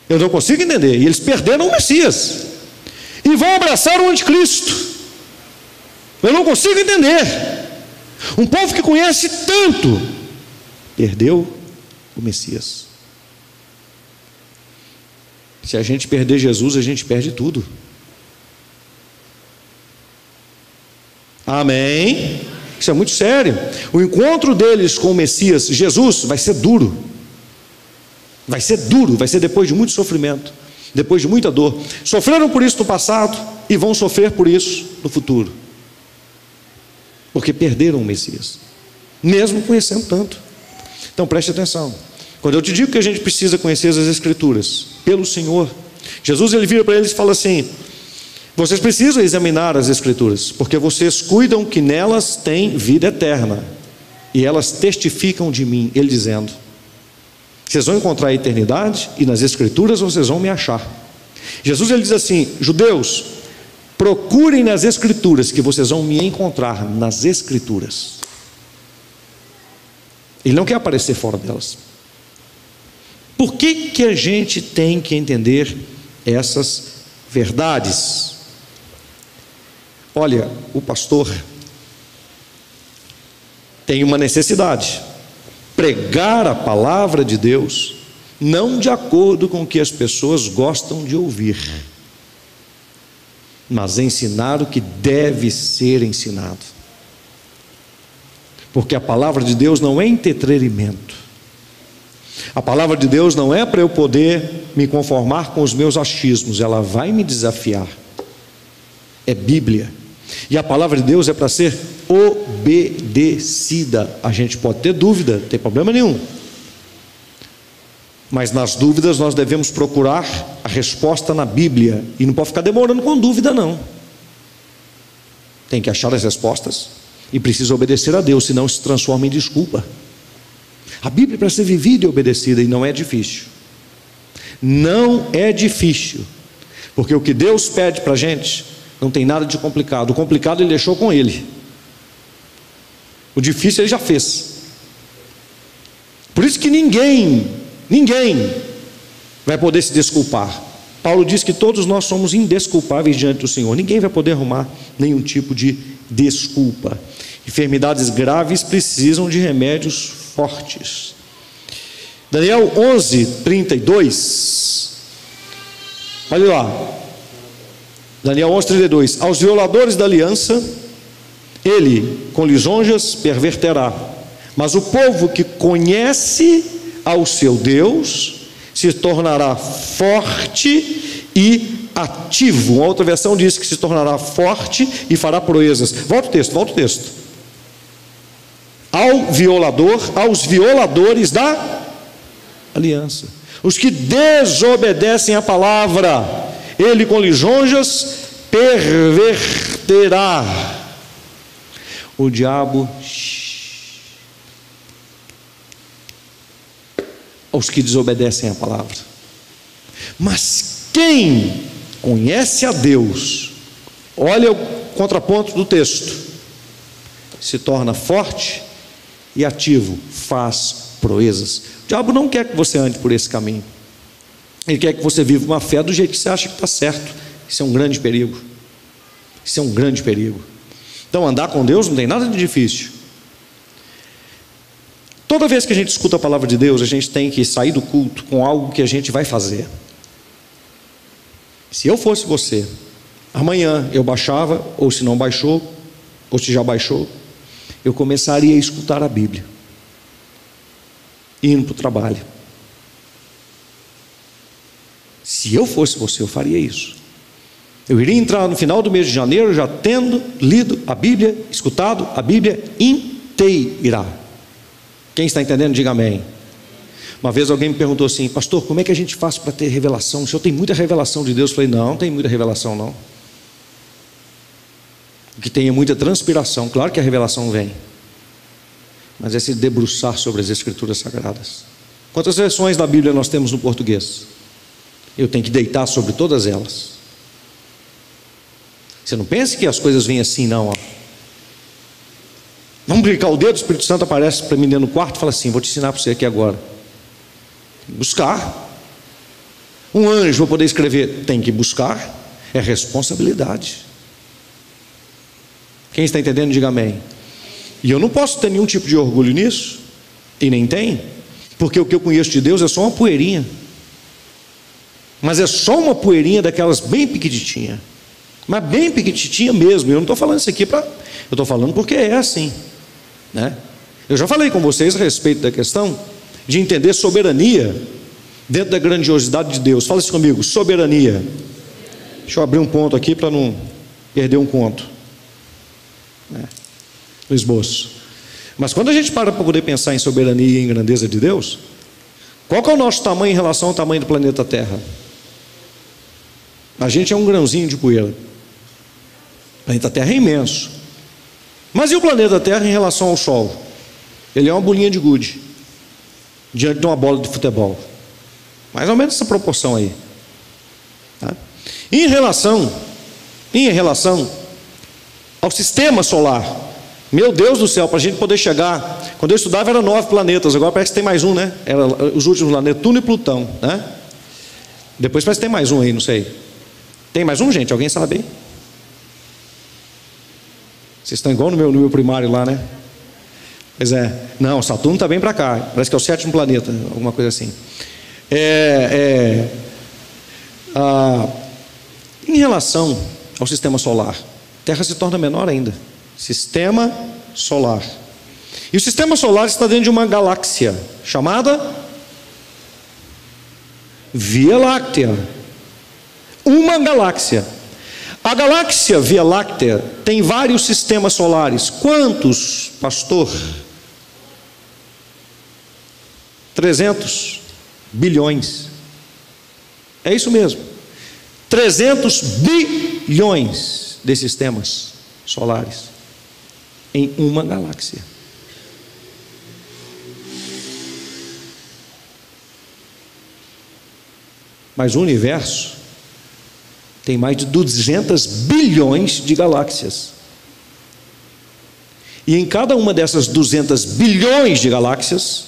S1: Eu não consigo entender. E eles perderam o Messias. E vão abraçar o anticristo. Eu não consigo entender. Um povo que conhece tanto, perdeu o Messias. Se a gente perder Jesus, a gente perde tudo. Amém? Isso é muito sério. O encontro deles com o Messias, Jesus, vai ser duro. Vai ser duro, vai ser depois de muito sofrimento, depois de muita dor. Sofreram por isso no passado e vão sofrer por isso no futuro. Porque perderam o Messias, mesmo conhecendo tanto. Então preste atenção. Quando eu te digo que a gente precisa conhecer as Escrituras pelo Senhor, Jesus ele vira para eles e fala assim: vocês precisam examinar as Escrituras, porque vocês cuidam que nelas tem vida eterna, e elas testificam de mim, ele dizendo: vocês vão encontrar a eternidade, e nas Escrituras vocês vão me achar. Jesus ele diz assim: judeus, procurem nas Escrituras, que vocês vão me encontrar nas Escrituras. Ele não quer aparecer fora delas. Por que, que a gente tem que entender essas verdades? Olha, o pastor tem uma necessidade: pregar a palavra de Deus, não de acordo com o que as pessoas gostam de ouvir, mas ensinar o que deve ser ensinado. Porque a palavra de Deus não é entretenimento. A palavra de Deus não é para eu poder me conformar com os meus achismos, ela vai me desafiar. É Bíblia. E a palavra de Deus é para ser obedecida. A gente pode ter dúvida, não tem problema nenhum. Mas nas dúvidas nós devemos procurar a resposta na Bíblia. E não pode ficar demorando com dúvida, não. Tem que achar as respostas e precisa obedecer a Deus, senão se transforma em desculpa. A Bíblia é para ser vivida e obedecida e não é difícil. Não é difícil, porque o que Deus pede para a gente não tem nada de complicado. O complicado ele deixou com ele. O difícil ele já fez. Por isso que ninguém Ninguém vai poder se desculpar. Paulo diz que todos nós somos indesculpáveis diante do Senhor. Ninguém vai poder arrumar nenhum tipo de desculpa. Enfermidades graves precisam de remédios fortes. Daniel 11, 32. Olha lá. Daniel 11, 32. Aos violadores da aliança, ele com lisonjas perverterá. Mas o povo que conhece ao seu Deus se tornará forte e ativo. Uma outra versão diz que se tornará forte e fará proezas. Volta o texto, volta o texto. Ao violador, aos violadores da aliança. Os que desobedecem a palavra, ele com lisonjas perverterá. O diabo aos que desobedecem a palavra. Mas quem conhece a Deus, olha o contraponto do texto, se torna forte e ativo, faz proezas. O diabo não quer que você ande por esse caminho. Ele quer que você viva uma fé do jeito que você acha que está certo. Isso é um grande perigo. Isso é um grande perigo. Então, andar com Deus não tem nada de difícil. Toda vez que a gente escuta a palavra de Deus, a gente tem que sair do culto com algo que a gente vai fazer. Se eu fosse você, amanhã eu baixava, ou se não baixou, ou se já baixou, eu começaria a escutar a Bíblia, indo para o trabalho. Se eu fosse você, eu faria isso. Eu iria entrar no final do mês de janeiro já tendo lido a Bíblia, escutado a Bíblia inteira. Quem está entendendo, diga amém. Uma vez alguém me perguntou assim, pastor, como é que a gente faz para ter revelação? O senhor tem muita revelação de Deus? Eu falei, não, não tem muita revelação, não. Que tenha muita transpiração, claro que a revelação vem, mas é se debruçar sobre as Escrituras Sagradas. Quantas versões da Bíblia nós temos no português? Eu tenho que deitar sobre todas elas. Você não pense que as coisas vêm assim, não. Ó. Vamos brincar o dedo, o Espírito Santo aparece para mim dentro do quarto e fala assim: Vou te ensinar para você aqui agora. Buscar. Um anjo para poder escrever, tem que buscar. É responsabilidade. Quem está entendendo, diga amém. E eu não posso ter nenhum tipo de orgulho nisso, e nem tem, porque o que eu conheço de Deus é só uma poeirinha. Mas é só uma poeirinha daquelas bem pequititinha. Mas bem pequititinha mesmo. Eu não estou falando isso aqui para. Eu estou falando porque é assim. Né? Eu já falei com vocês a respeito da questão de entender soberania dentro da grandiosidade de Deus. Fala isso comigo, soberania. Deixa eu abrir um ponto aqui para não perder um ponto. Né? No esboço. Mas quando a gente para para poder pensar em soberania e em grandeza de Deus, qual é o nosso tamanho em relação ao tamanho do planeta Terra? A gente é um grãozinho de poeira. O planeta Terra é imenso. Mas e o planeta Terra em relação ao Sol? Ele é uma bolinha de gude diante de uma bola de futebol. Mais ou menos essa proporção aí. Tá? Em relação, em relação ao sistema solar, meu Deus do céu, para a gente poder chegar. Quando eu estudava era nove planetas, agora parece que tem mais um, né? Era os últimos lá, Netuno e Plutão, né? Depois parece que tem mais um aí, não sei. Tem mais um, gente? Alguém sabe? Vocês estão igual no meu, no meu primário lá, né? Pois é. Não, Saturno está bem para cá. Parece que é o sétimo planeta, alguma coisa assim. É, é, ah, em relação ao sistema solar, Terra se torna menor ainda. Sistema solar. E o sistema solar está dentro de uma galáxia chamada Via Láctea. Uma galáxia. A galáxia Via Láctea tem vários sistemas solares. Quantos, pastor? 300 bilhões. É isso mesmo. 300 bilhões de sistemas solares em uma galáxia. Mas o universo tem mais de 200 bilhões de galáxias. E em cada uma dessas 200 bilhões de galáxias,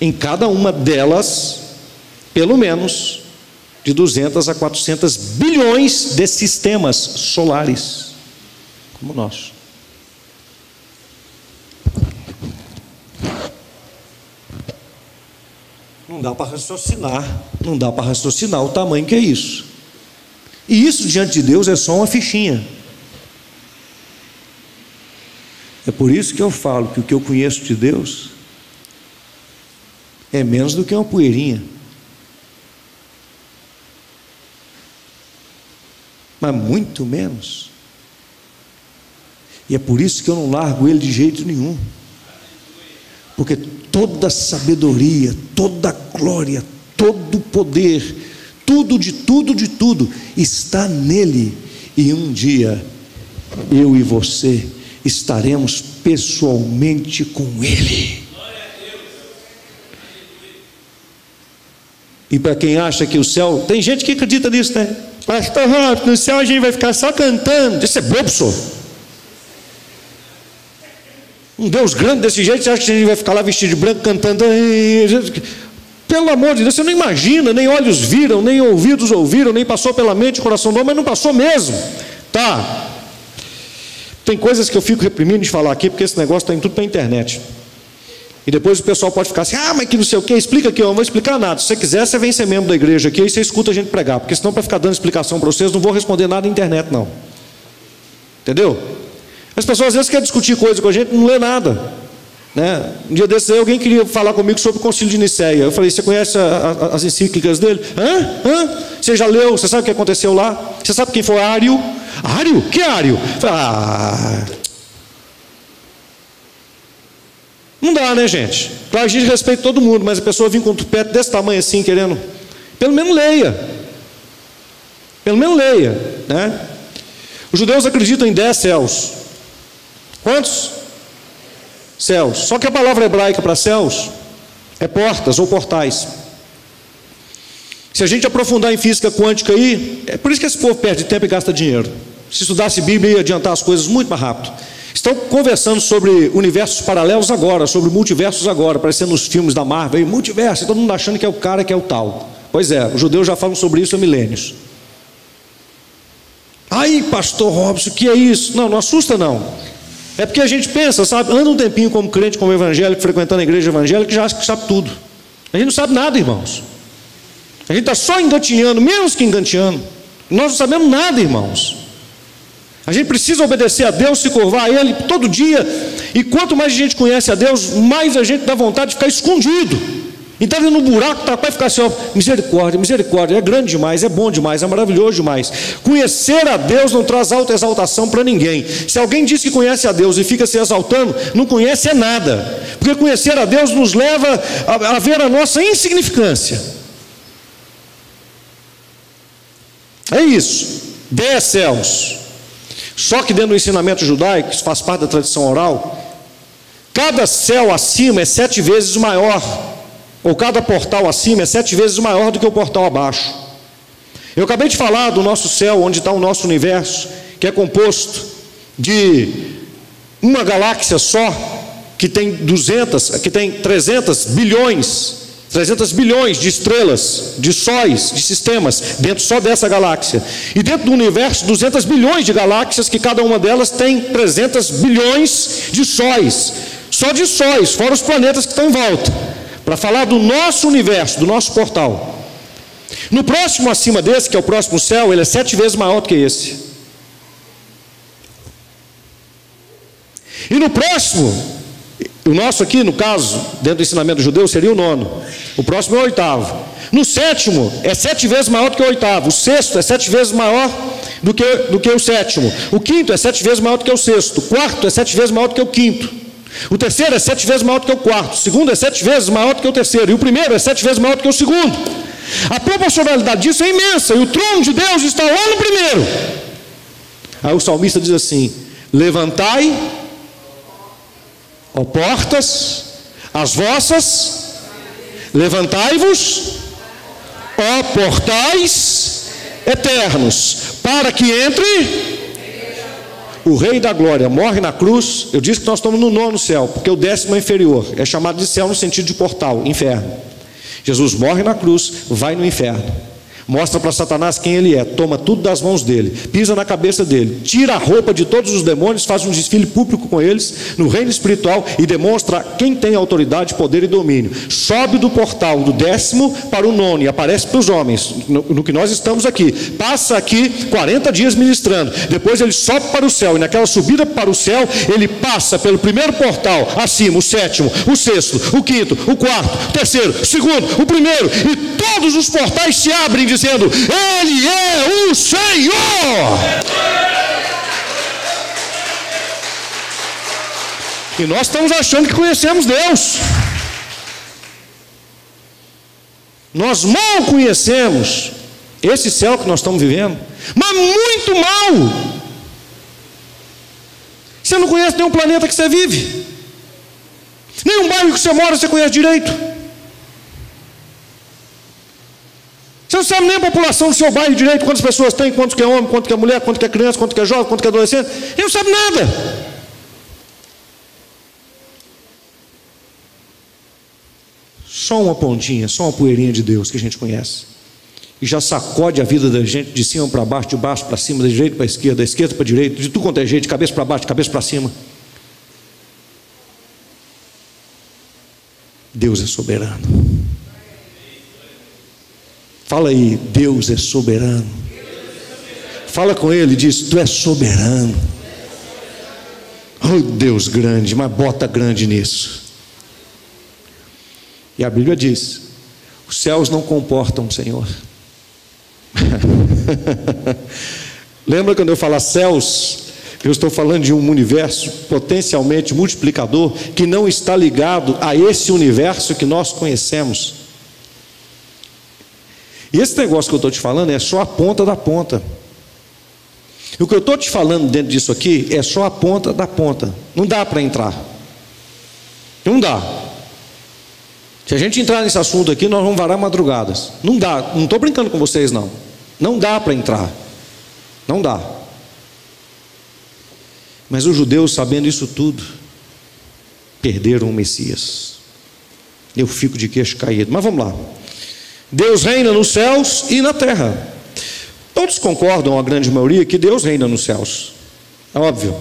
S1: em cada uma delas, pelo menos, de 200 a 400 bilhões de sistemas solares, como o nosso. Não dá para raciocinar, não dá para raciocinar o tamanho que é isso. E isso diante de Deus é só uma fichinha. É por isso que eu falo que o que eu conheço de Deus é menos do que uma poeirinha. Mas muito menos. E é por isso que eu não largo ele de jeito nenhum. Porque toda sabedoria, toda glória, todo poder, tudo de tudo de tudo está nele. E um dia eu e você estaremos pessoalmente com ele. E para quem acha que o céu, tem gente que acredita nisso, né? Pastor Robson, no céu a gente vai ficar só cantando. Isso é bobo, senhor. Um Deus grande desse jeito, você acha que a gente vai ficar lá vestido de branco cantando? Pelo amor de Deus, você não imagina, nem olhos viram, nem ouvidos ouviram, nem passou pela mente o coração do homem, mas não passou mesmo. Tá. Tem coisas que eu fico reprimindo de falar aqui, porque esse negócio está em tudo para a internet. E depois o pessoal pode ficar assim, ah, mas que não sei o que, explica aqui, eu não vou explicar nada. Se você quiser, você vem ser membro da igreja aqui e você escuta a gente pregar, porque senão para ficar dando explicação para vocês, não vou responder nada na internet, não. Entendeu? As pessoas às vezes querem discutir coisa com a gente, não lê nada. Né? Um dia desses aí, alguém queria falar comigo sobre o concílio de Nicéia. Eu falei, você conhece a, a, as encíclicas dele? Hã? Hã? Você já leu? Você sabe o que aconteceu lá? Você sabe quem foi Ário? Ário? Que Ário? ah, Não dá, né, gente? Claro, a gente respeita todo mundo, mas a pessoa vir com um tupete desse tamanho assim, querendo. Pelo menos leia. Pelo menos leia, né? Os judeus acreditam em dez céus. Quantos? Céus. Só que a palavra hebraica para céus é portas ou portais. Se a gente aprofundar em física quântica aí, é por isso que esse povo perde tempo e gasta dinheiro. Se estudasse Bíblia, ia adiantar as coisas muito mais rápido. Estão conversando sobre universos paralelos agora, sobre multiversos agora, aparecendo nos filmes da Marvel, multiverso, e todo mundo achando que é o cara que é o tal. Pois é, os judeus já falam sobre isso há milênios. Aí, pastor Robson, o que é isso? Não, não assusta não. É porque a gente pensa, sabe, anda um tempinho como crente, como evangélico, frequentando a igreja evangélica, já acha que sabe tudo. A gente não sabe nada, irmãos. A gente está só engatinhando, menos que engatinhando. Nós não sabemos nada, irmãos. A gente precisa obedecer a Deus, se curvar a Ele todo dia. E quanto mais a gente conhece a Deus, mais a gente dá vontade de ficar escondido. Então, no buraco, tá, vai ficar assim: ó, misericórdia, misericórdia. É grande demais, é bom demais, é maravilhoso demais. Conhecer a Deus não traz alta exaltação para ninguém. Se alguém diz que conhece a Deus e fica se exaltando, não conhece é nada. Porque conhecer a Deus nos leva a, a ver a nossa insignificância. É isso. Dez céus. Só que dentro do ensinamento judaico, que faz parte da tradição oral, cada céu acima é sete vezes maior, ou cada portal acima é sete vezes maior do que o portal abaixo. Eu acabei de falar do nosso céu, onde está o nosso universo, que é composto de uma galáxia só, que tem 200, que tem 300 bilhões 300 bilhões de estrelas, de sóis, de sistemas, dentro só dessa galáxia. E dentro do universo, 200 bilhões de galáxias, que cada uma delas tem 300 bilhões de sóis. Só de sóis, fora os planetas que estão em volta. Para falar do nosso universo, do nosso portal. No próximo acima desse, que é o próximo céu, ele é sete vezes maior do que esse. E no próximo, o nosso aqui, no caso, dentro do ensinamento judeu, seria o nono. O próximo é o oitavo. No sétimo, é sete vezes maior do que o oitavo. O sexto é sete vezes maior do que, do que o sétimo. O quinto é sete vezes maior do que o sexto. O quarto é sete vezes maior do que o quinto. O terceiro é sete vezes maior do que o quarto. O segundo é sete vezes maior do que o terceiro. E o primeiro é sete vezes maior do que o segundo. A proporcionalidade disso é imensa. E o trono de Deus está lá no primeiro. Aí o salmista diz assim: Levantai Ó portas, as vossas, levantai-vos, ó portais eternos, para que entre o Rei da Glória morre na cruz, eu disse que nós estamos no nono céu, porque o décimo é inferior, é chamado de céu no sentido de portal, inferno. Jesus morre na cruz, vai no inferno. Mostra para Satanás quem ele é, toma tudo das mãos dele, pisa na cabeça dele, tira a roupa de todos os demônios, faz um desfile público com eles no reino espiritual e demonstra quem tem autoridade, poder e domínio. Sobe do portal do décimo para o nono e aparece para os homens, no, no que nós estamos aqui. Passa aqui 40 dias ministrando, depois ele sobe para o céu e naquela subida para o céu ele passa pelo primeiro portal, acima, o sétimo, o sexto, o quinto, o quarto, o terceiro, o segundo, o primeiro e todos os portais se abrem dizendo: Ele é o Senhor. E nós estamos achando que conhecemos Deus. Nós mal conhecemos esse céu que nós estamos vivendo, mas muito mal. Você não conhece nenhum planeta que você vive, nenhum bairro que você mora você conhece direito. Você não sabe nem a população do seu bairro direito, quantas pessoas tem, quantos que é homem, quanto que é mulher, quanto que é criança, quanto que é jovem, quanto que é adolescente. Ele não sabe nada. Só uma pontinha, só uma poeirinha de Deus que a gente conhece. E já sacode a vida da gente de cima para baixo, de baixo para cima, da direita para a esquerda, da esquerda para a direita, de tudo quanto é jeito, de cabeça para baixo, de cabeça para cima. Deus é soberano. Fala aí, Deus é soberano. Fala com ele, diz: Tu és soberano. Oh Deus grande, mas bota grande nisso. E a Bíblia diz: Os céus não comportam, Senhor. Lembra quando eu falar céus? Eu estou falando de um universo potencialmente multiplicador que não está ligado a esse universo que nós conhecemos. Esse negócio que eu estou te falando é só a ponta da ponta. E o que eu estou te falando dentro disso aqui é só a ponta da ponta. Não dá para entrar. Não dá. Se a gente entrar nesse assunto aqui, nós vamos varar madrugadas. Não dá. Não estou brincando com vocês, não. Não dá para entrar. Não dá. Mas os judeus, sabendo isso tudo, perderam o Messias. Eu fico de queixo caído. Mas vamos lá. Deus reina nos céus e na terra. Todos concordam, a grande maioria, que Deus reina nos céus. É óbvio.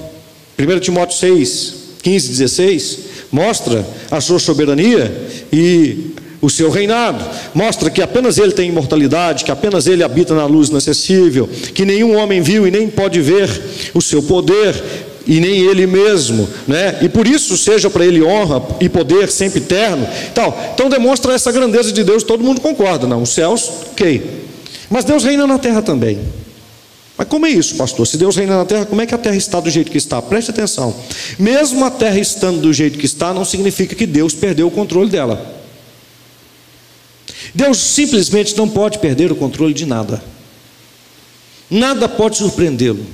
S1: 1 Timóteo 6, 15, 16 mostra a sua soberania e o seu reinado. Mostra que apenas Ele tem imortalidade, que apenas Ele habita na luz inacessível, que nenhum homem viu e nem pode ver o seu poder, e nem ele mesmo, né? E por isso seja para ele honra e poder sempre eterno, tal. Então demonstra essa grandeza de Deus, todo mundo concorda, não? Os céus, ok. Mas Deus reina na terra também. Mas como é isso, pastor? Se Deus reina na terra, como é que a terra está do jeito que está? Preste atenção. Mesmo a terra estando do jeito que está, não significa que Deus perdeu o controle dela. Deus simplesmente não pode perder o controle de nada. Nada pode surpreendê-lo.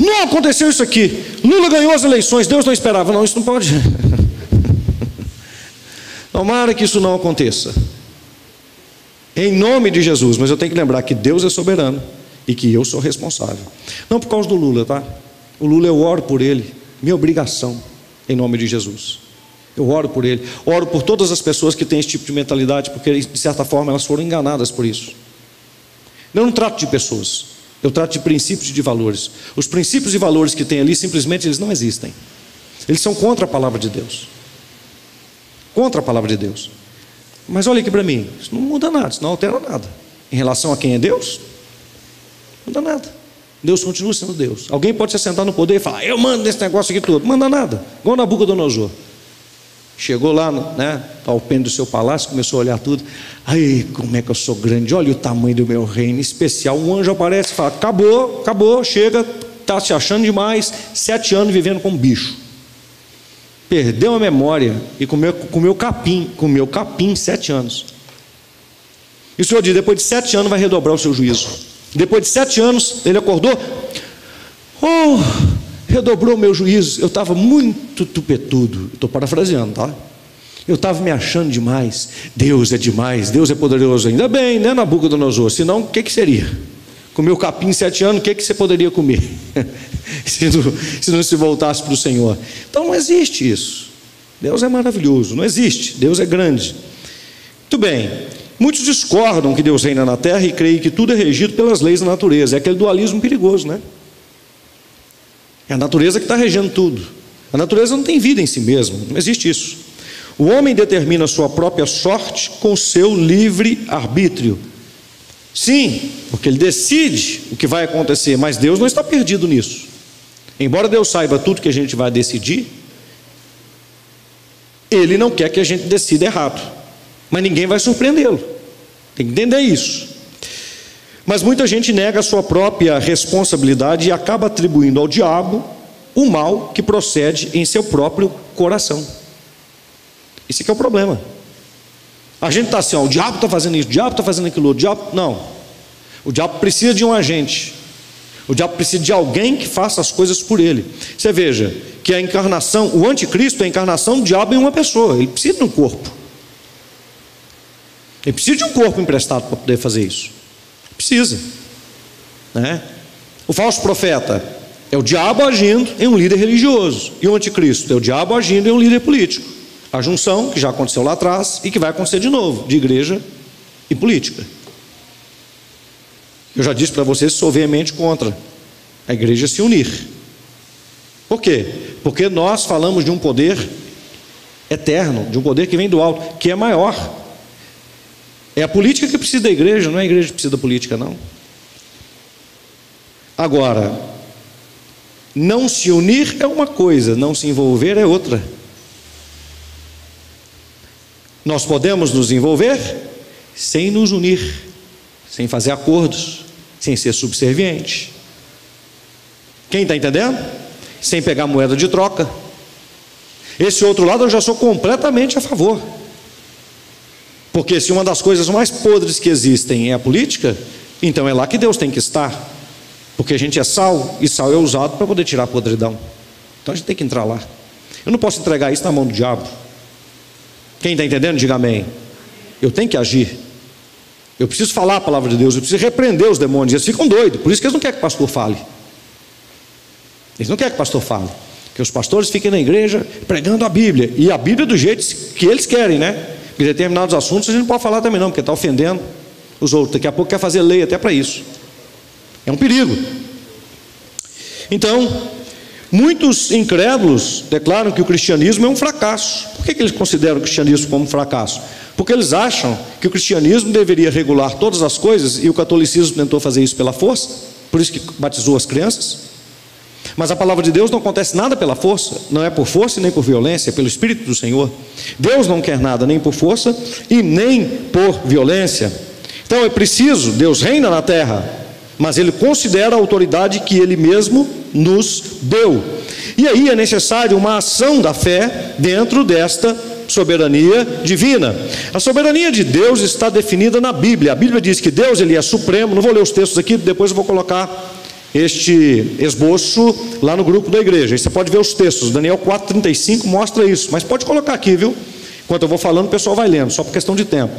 S1: Não aconteceu isso aqui. Lula ganhou as eleições, Deus não esperava. Não, isso não pode. Tomara que isso não aconteça. Em nome de Jesus, mas eu tenho que lembrar que Deus é soberano e que eu sou responsável. Não por causa do Lula, tá? O Lula eu oro por ele, minha obrigação, em nome de Jesus. Eu oro por ele, oro por todas as pessoas que têm esse tipo de mentalidade, porque de certa forma elas foram enganadas por isso. Eu não trato de pessoas, eu trato de princípios e de valores. Os princípios e valores que tem ali, simplesmente eles não existem. Eles são contra a palavra de Deus. Contra a palavra de Deus. Mas olha aqui para mim, isso não muda nada, isso não altera nada. Em relação a quem é Deus, não muda nada. Deus continua sendo Deus. Alguém pode se sentar no poder e falar, eu mando nesse negócio aqui todo. Manda nada. Igual Nabucodonosor. Chegou lá, né, ao pêndulo do seu palácio, começou a olhar tudo. Ai, como é que eu sou grande, olha o tamanho do meu reino. Especial, um anjo aparece e fala: acabou, acabou, chega, está se achando demais. Sete anos vivendo como bicho. Perdeu a memória e comeu, comeu capim, comeu capim sete anos. E o Senhor diz: depois de sete anos vai redobrar o seu juízo. Depois de sete anos, ele acordou. Oh, redobrou meu juízo. Eu estava muito tupetudo. Estou parafraseando, tá? Eu estava me achando demais. Deus é demais, Deus é poderoso. Ainda bem, né, Nabucodonosor? Senão, o que, que seria? comeu capim sete anos, o que, que você poderia comer? se, não, se não se voltasse para o Senhor. Então não existe isso. Deus é maravilhoso, não existe. Deus é grande. Muito bem. Muitos discordam que Deus reina na terra e creem que tudo é regido pelas leis da natureza. É aquele dualismo perigoso, né? É a natureza que está regendo tudo. A natureza não tem vida em si mesma, não existe isso. O homem determina a sua própria sorte com seu livre arbítrio. Sim, porque ele decide o que vai acontecer, mas Deus não está perdido nisso. Embora Deus saiba tudo que a gente vai decidir, Ele não quer que a gente decida errado, mas ninguém vai surpreendê-lo. Tem que entender isso. Mas muita gente nega a sua própria responsabilidade e acaba atribuindo ao diabo o mal que procede em seu próprio coração. Isso é o problema. A gente está assim, ó, o diabo está fazendo isso, o diabo está fazendo aquilo, o diabo. Não. O diabo precisa de um agente. O diabo precisa de alguém que faça as coisas por ele. Você veja que a encarnação, o anticristo é a encarnação do diabo em uma pessoa. Ele precisa de um corpo. Ele precisa de um corpo emprestado para poder fazer isso. Precisa. Né? O falso profeta é o diabo agindo em um líder religioso. E o anticristo é o diabo agindo em um líder político. A junção, que já aconteceu lá atrás e que vai acontecer de novo, de igreja e política. Eu já disse para vocês, sou veemente contra a igreja se unir. Por quê? Porque nós falamos de um poder eterno, de um poder que vem do alto, que é maior. É a política que precisa da igreja, não é a igreja que precisa da política, não. Agora, não se unir é uma coisa, não se envolver é outra. Nós podemos nos envolver sem nos unir, sem fazer acordos, sem ser subserviente. Quem está entendendo? Sem pegar moeda de troca. Esse outro lado eu já sou completamente a favor. Porque se uma das coisas mais podres que existem é a política, então é lá que Deus tem que estar. Porque a gente é sal e sal é usado para poder tirar a podridão. Então a gente tem que entrar lá. Eu não posso entregar isso na mão do diabo. Quem está entendendo, diga amém. Eu tenho que agir. Eu preciso falar a palavra de Deus, eu preciso repreender os demônios. Eles ficam doidos, por isso que eles não querem que o pastor fale. Eles não querem que o pastor fale. Que os pastores fiquem na igreja pregando a Bíblia. E a Bíblia do jeito que eles querem, né? Determinados assuntos a gente não pode falar também, não, porque está ofendendo os outros. Daqui a pouco quer fazer lei até para isso. É um perigo. Então, Muitos incrédulos declaram que o cristianismo é um fracasso. Por que, que eles consideram o cristianismo como um fracasso? Porque eles acham que o cristianismo deveria regular todas as coisas e o catolicismo tentou fazer isso pela força, por isso que batizou as crianças. Mas a palavra de Deus não acontece nada pela força, não é por força nem por violência, é pelo Espírito do Senhor. Deus não quer nada nem por força e nem por violência. Então é preciso, Deus reina na terra, mas Ele considera a autoridade que Ele mesmo nos deu. E aí é necessário uma ação da fé dentro desta soberania divina. A soberania de Deus está definida na Bíblia. A Bíblia diz que Deus ele é supremo. Não vou ler os textos aqui, depois eu vou colocar este esboço lá no grupo da igreja. você pode ver os textos. Daniel 4:35 mostra isso, mas pode colocar aqui, viu? Enquanto eu vou falando, o pessoal vai lendo, só por questão de tempo.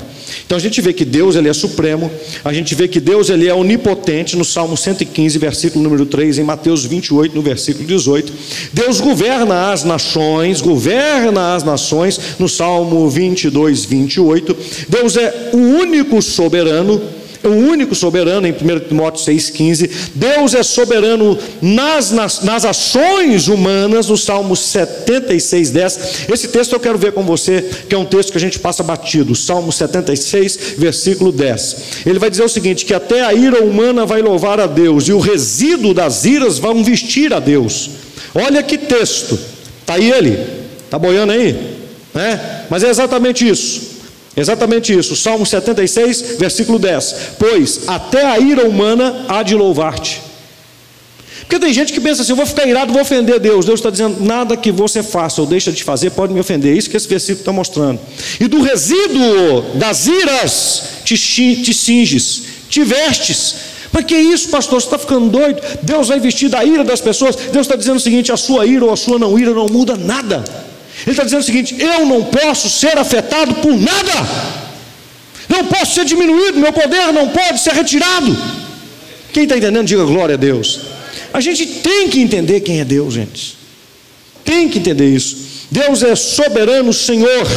S1: Então a gente vê que Deus ele é supremo, a gente vê que Deus ele é onipotente no Salmo 115, versículo número 3, em Mateus 28, no versículo 18. Deus governa as nações, governa as nações no Salmo 22, 28. Deus é o único soberano o único soberano em 1 Timóteo 6,15. Deus é soberano nas, nas, nas ações humanas, no Salmo 76, 10. Esse texto eu quero ver com você, que é um texto que a gente passa batido. Salmo 76, versículo 10. Ele vai dizer o seguinte: que até a ira humana vai louvar a Deus, e o resíduo das iras vão vestir a Deus. Olha que texto. Está aí ele? Está boiando aí? É? Mas é exatamente isso. Exatamente isso, Salmo 76, versículo 10: Pois até a ira humana há de louvar-te. Porque tem gente que pensa assim: eu vou ficar irado, vou ofender Deus. Deus está dizendo: nada que você faça ou deixa de fazer pode me ofender. Isso que esse versículo está mostrando. E do resíduo das iras te, te cinges, te vestes. Mas que isso, pastor? Você está ficando doido? Deus vai vestir da ira das pessoas. Deus está dizendo o seguinte: a sua ira ou a sua não ira não muda nada. Ele está dizendo o seguinte: eu não posso ser afetado por nada, não posso ser diminuído, meu poder não pode ser retirado. Quem está entendendo, diga glória a Deus. A gente tem que entender quem é Deus, gente. Tem que entender isso. Deus é soberano, Senhor.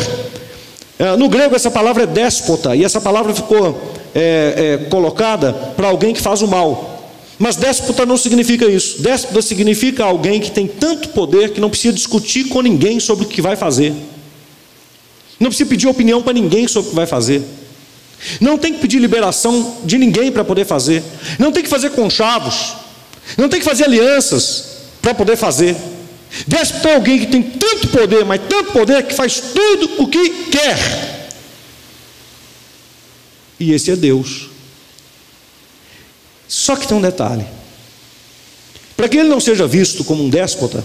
S1: É, no grego, essa palavra é déspota, e essa palavra ficou é, é, colocada para alguém que faz o mal. Mas déspota não significa isso. Déspota significa alguém que tem tanto poder que não precisa discutir com ninguém sobre o que vai fazer. Não precisa pedir opinião para ninguém sobre o que vai fazer. Não tem que pedir liberação de ninguém para poder fazer. Não tem que fazer conchavos. Não tem que fazer alianças para poder fazer. Déspota é alguém que tem tanto poder, mas tanto poder que faz tudo o que quer. E esse é Deus. Só que tem um detalhe: para que ele não seja visto como um déspota,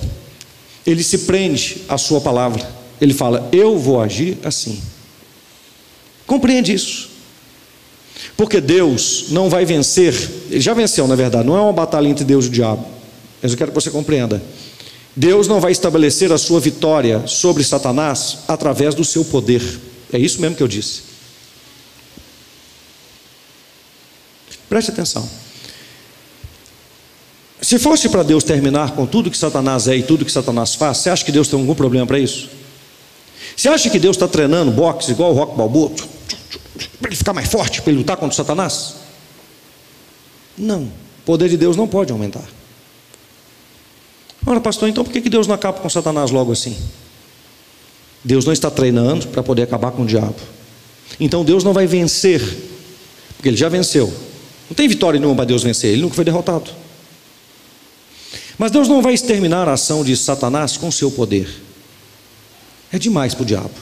S1: ele se prende à sua palavra. Ele fala: Eu vou agir assim. Compreende isso? Porque Deus não vai vencer, ele já venceu, na verdade, não é uma batalha entre Deus e o diabo, mas eu quero que você compreenda. Deus não vai estabelecer a sua vitória sobre Satanás através do seu poder. É isso mesmo que eu disse. Preste atenção. Se fosse para Deus terminar com tudo que Satanás é e tudo que Satanás faz, você acha que Deus tem algum problema para isso? Você acha que Deus está treinando boxe igual o Rock Balboa? Para ele ficar mais forte, para ele lutar contra Satanás? Não. O poder de Deus não pode aumentar. Ora, pastor, então por que Deus não acaba com Satanás logo assim? Deus não está treinando para poder acabar com o diabo. Então Deus não vai vencer, porque ele já venceu. Não tem vitória nenhuma para Deus vencer, ele nunca foi derrotado. Mas Deus não vai exterminar a ação de Satanás com seu poder. É demais para o diabo.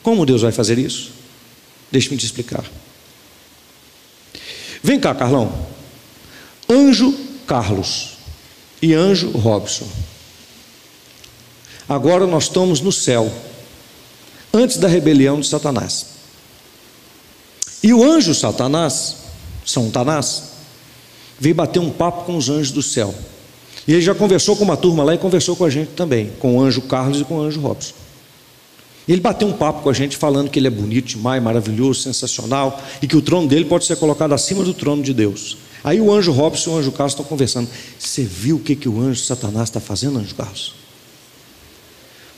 S1: Como Deus vai fazer isso? Deixe-me te explicar. Vem cá, Carlão. Anjo Carlos e anjo Robson. Agora nós estamos no céu, antes da rebelião de Satanás. E o anjo Satanás, São Tanás, veio bater um papo com os anjos do céu. E ele já conversou com uma turma lá e conversou com a gente também, com o anjo Carlos e com o anjo Robson. Ele bateu um papo com a gente falando que ele é bonito demais, maravilhoso, sensacional e que o trono dele pode ser colocado acima do trono de Deus. Aí o anjo Robson e o anjo Carlos estão conversando. Você viu o que, que o anjo Satanás está fazendo, anjo Carlos?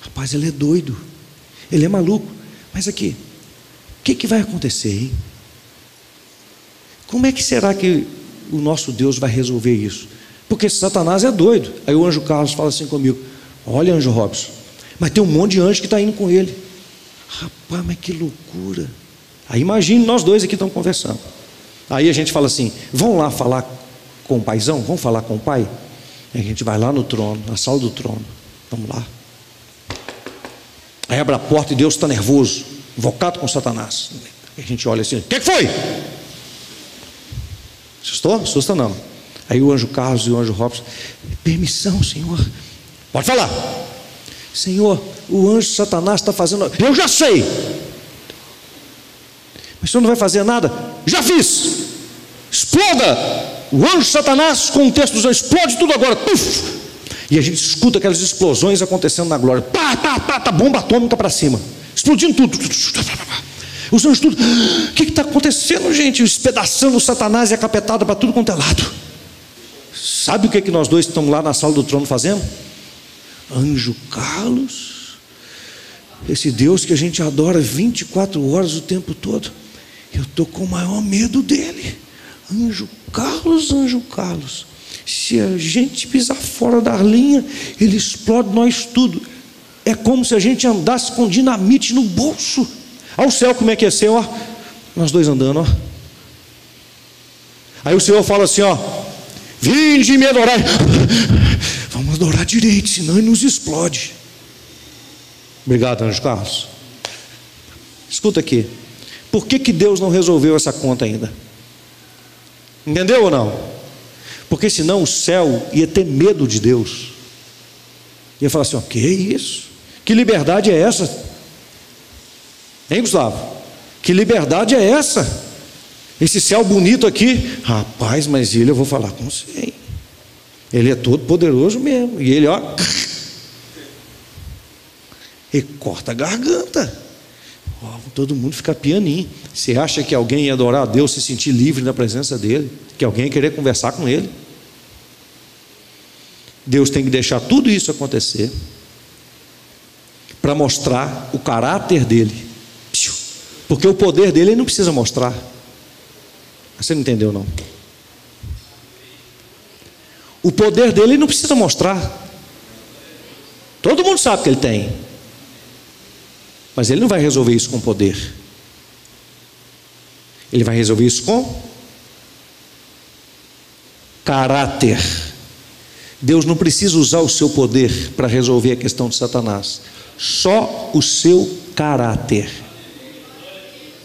S1: Rapaz, ele é doido. Ele é maluco. Mas aqui, o que, que vai acontecer, hein? Como é que será que o nosso Deus vai resolver isso? Porque Satanás é doido. Aí o anjo Carlos fala assim comigo: Olha, anjo Robson, mas tem um monte de anjo que está indo com ele. Rapaz, mas que loucura. Aí imagine nós dois aqui estamos conversando. Aí a gente fala assim: vão lá falar com o paizão? Vamos falar com o pai? A gente vai lá no trono, na sala do trono. Vamos lá. Aí abre a porta e Deus está nervoso, invocado com Satanás. A gente olha assim: o que foi? Assustou? Assusta não. Aí o anjo Carlos e o anjo Robson, permissão, Senhor. Pode falar. Senhor, o anjo Satanás está fazendo. Eu já sei. Mas o senhor não vai fazer nada? Já fiz. Exploda. O anjo Satanás, com o texto dos anjos, explode tudo agora. Puf! E a gente escuta aquelas explosões acontecendo na glória. Pá, pá, pá, tá bomba atômica para cima. Explodindo tudo. Os anjos tudo. O que está acontecendo, gente? Espedaçando Satanás e a capetada para tudo quanto é lado. Sabe o que, é que nós dois estamos lá na sala do trono fazendo? Anjo Carlos, esse Deus que a gente adora 24 horas o tempo todo, eu estou com o maior medo dele. Anjo Carlos, anjo Carlos, se a gente pisar fora da linha, ele explode nós tudo. É como se a gente andasse com dinamite no bolso. Ao céu, como é que é ser, ó? Nós dois andando, ó. Aí o Senhor fala assim, ó. Vinde me adorar. Vamos adorar direito, senão ele nos explode. Obrigado, Anjo Carlos. Escuta aqui. Por que, que Deus não resolveu essa conta ainda? Entendeu ou não? Porque senão o céu ia ter medo de Deus. Ia falar assim: o que isso? Que liberdade é essa? Hein, Gustavo? Que liberdade é essa? Esse céu bonito aqui, rapaz, mas ele eu vou falar com você. Ele é todo poderoso mesmo. E ele, ó, e corta a garganta. todo mundo fica pianinho. Você acha que alguém ia adorar a Deus, se sentir livre na presença dele? Que alguém ia querer conversar com ele? Deus tem que deixar tudo isso acontecer para mostrar o caráter dele. Porque o poder dele ele não precisa mostrar. Você não entendeu, não? O poder dele ele não precisa mostrar. Todo mundo sabe que ele tem. Mas ele não vai resolver isso com poder. Ele vai resolver isso com caráter. Deus não precisa usar o seu poder para resolver a questão de Satanás, só o seu caráter.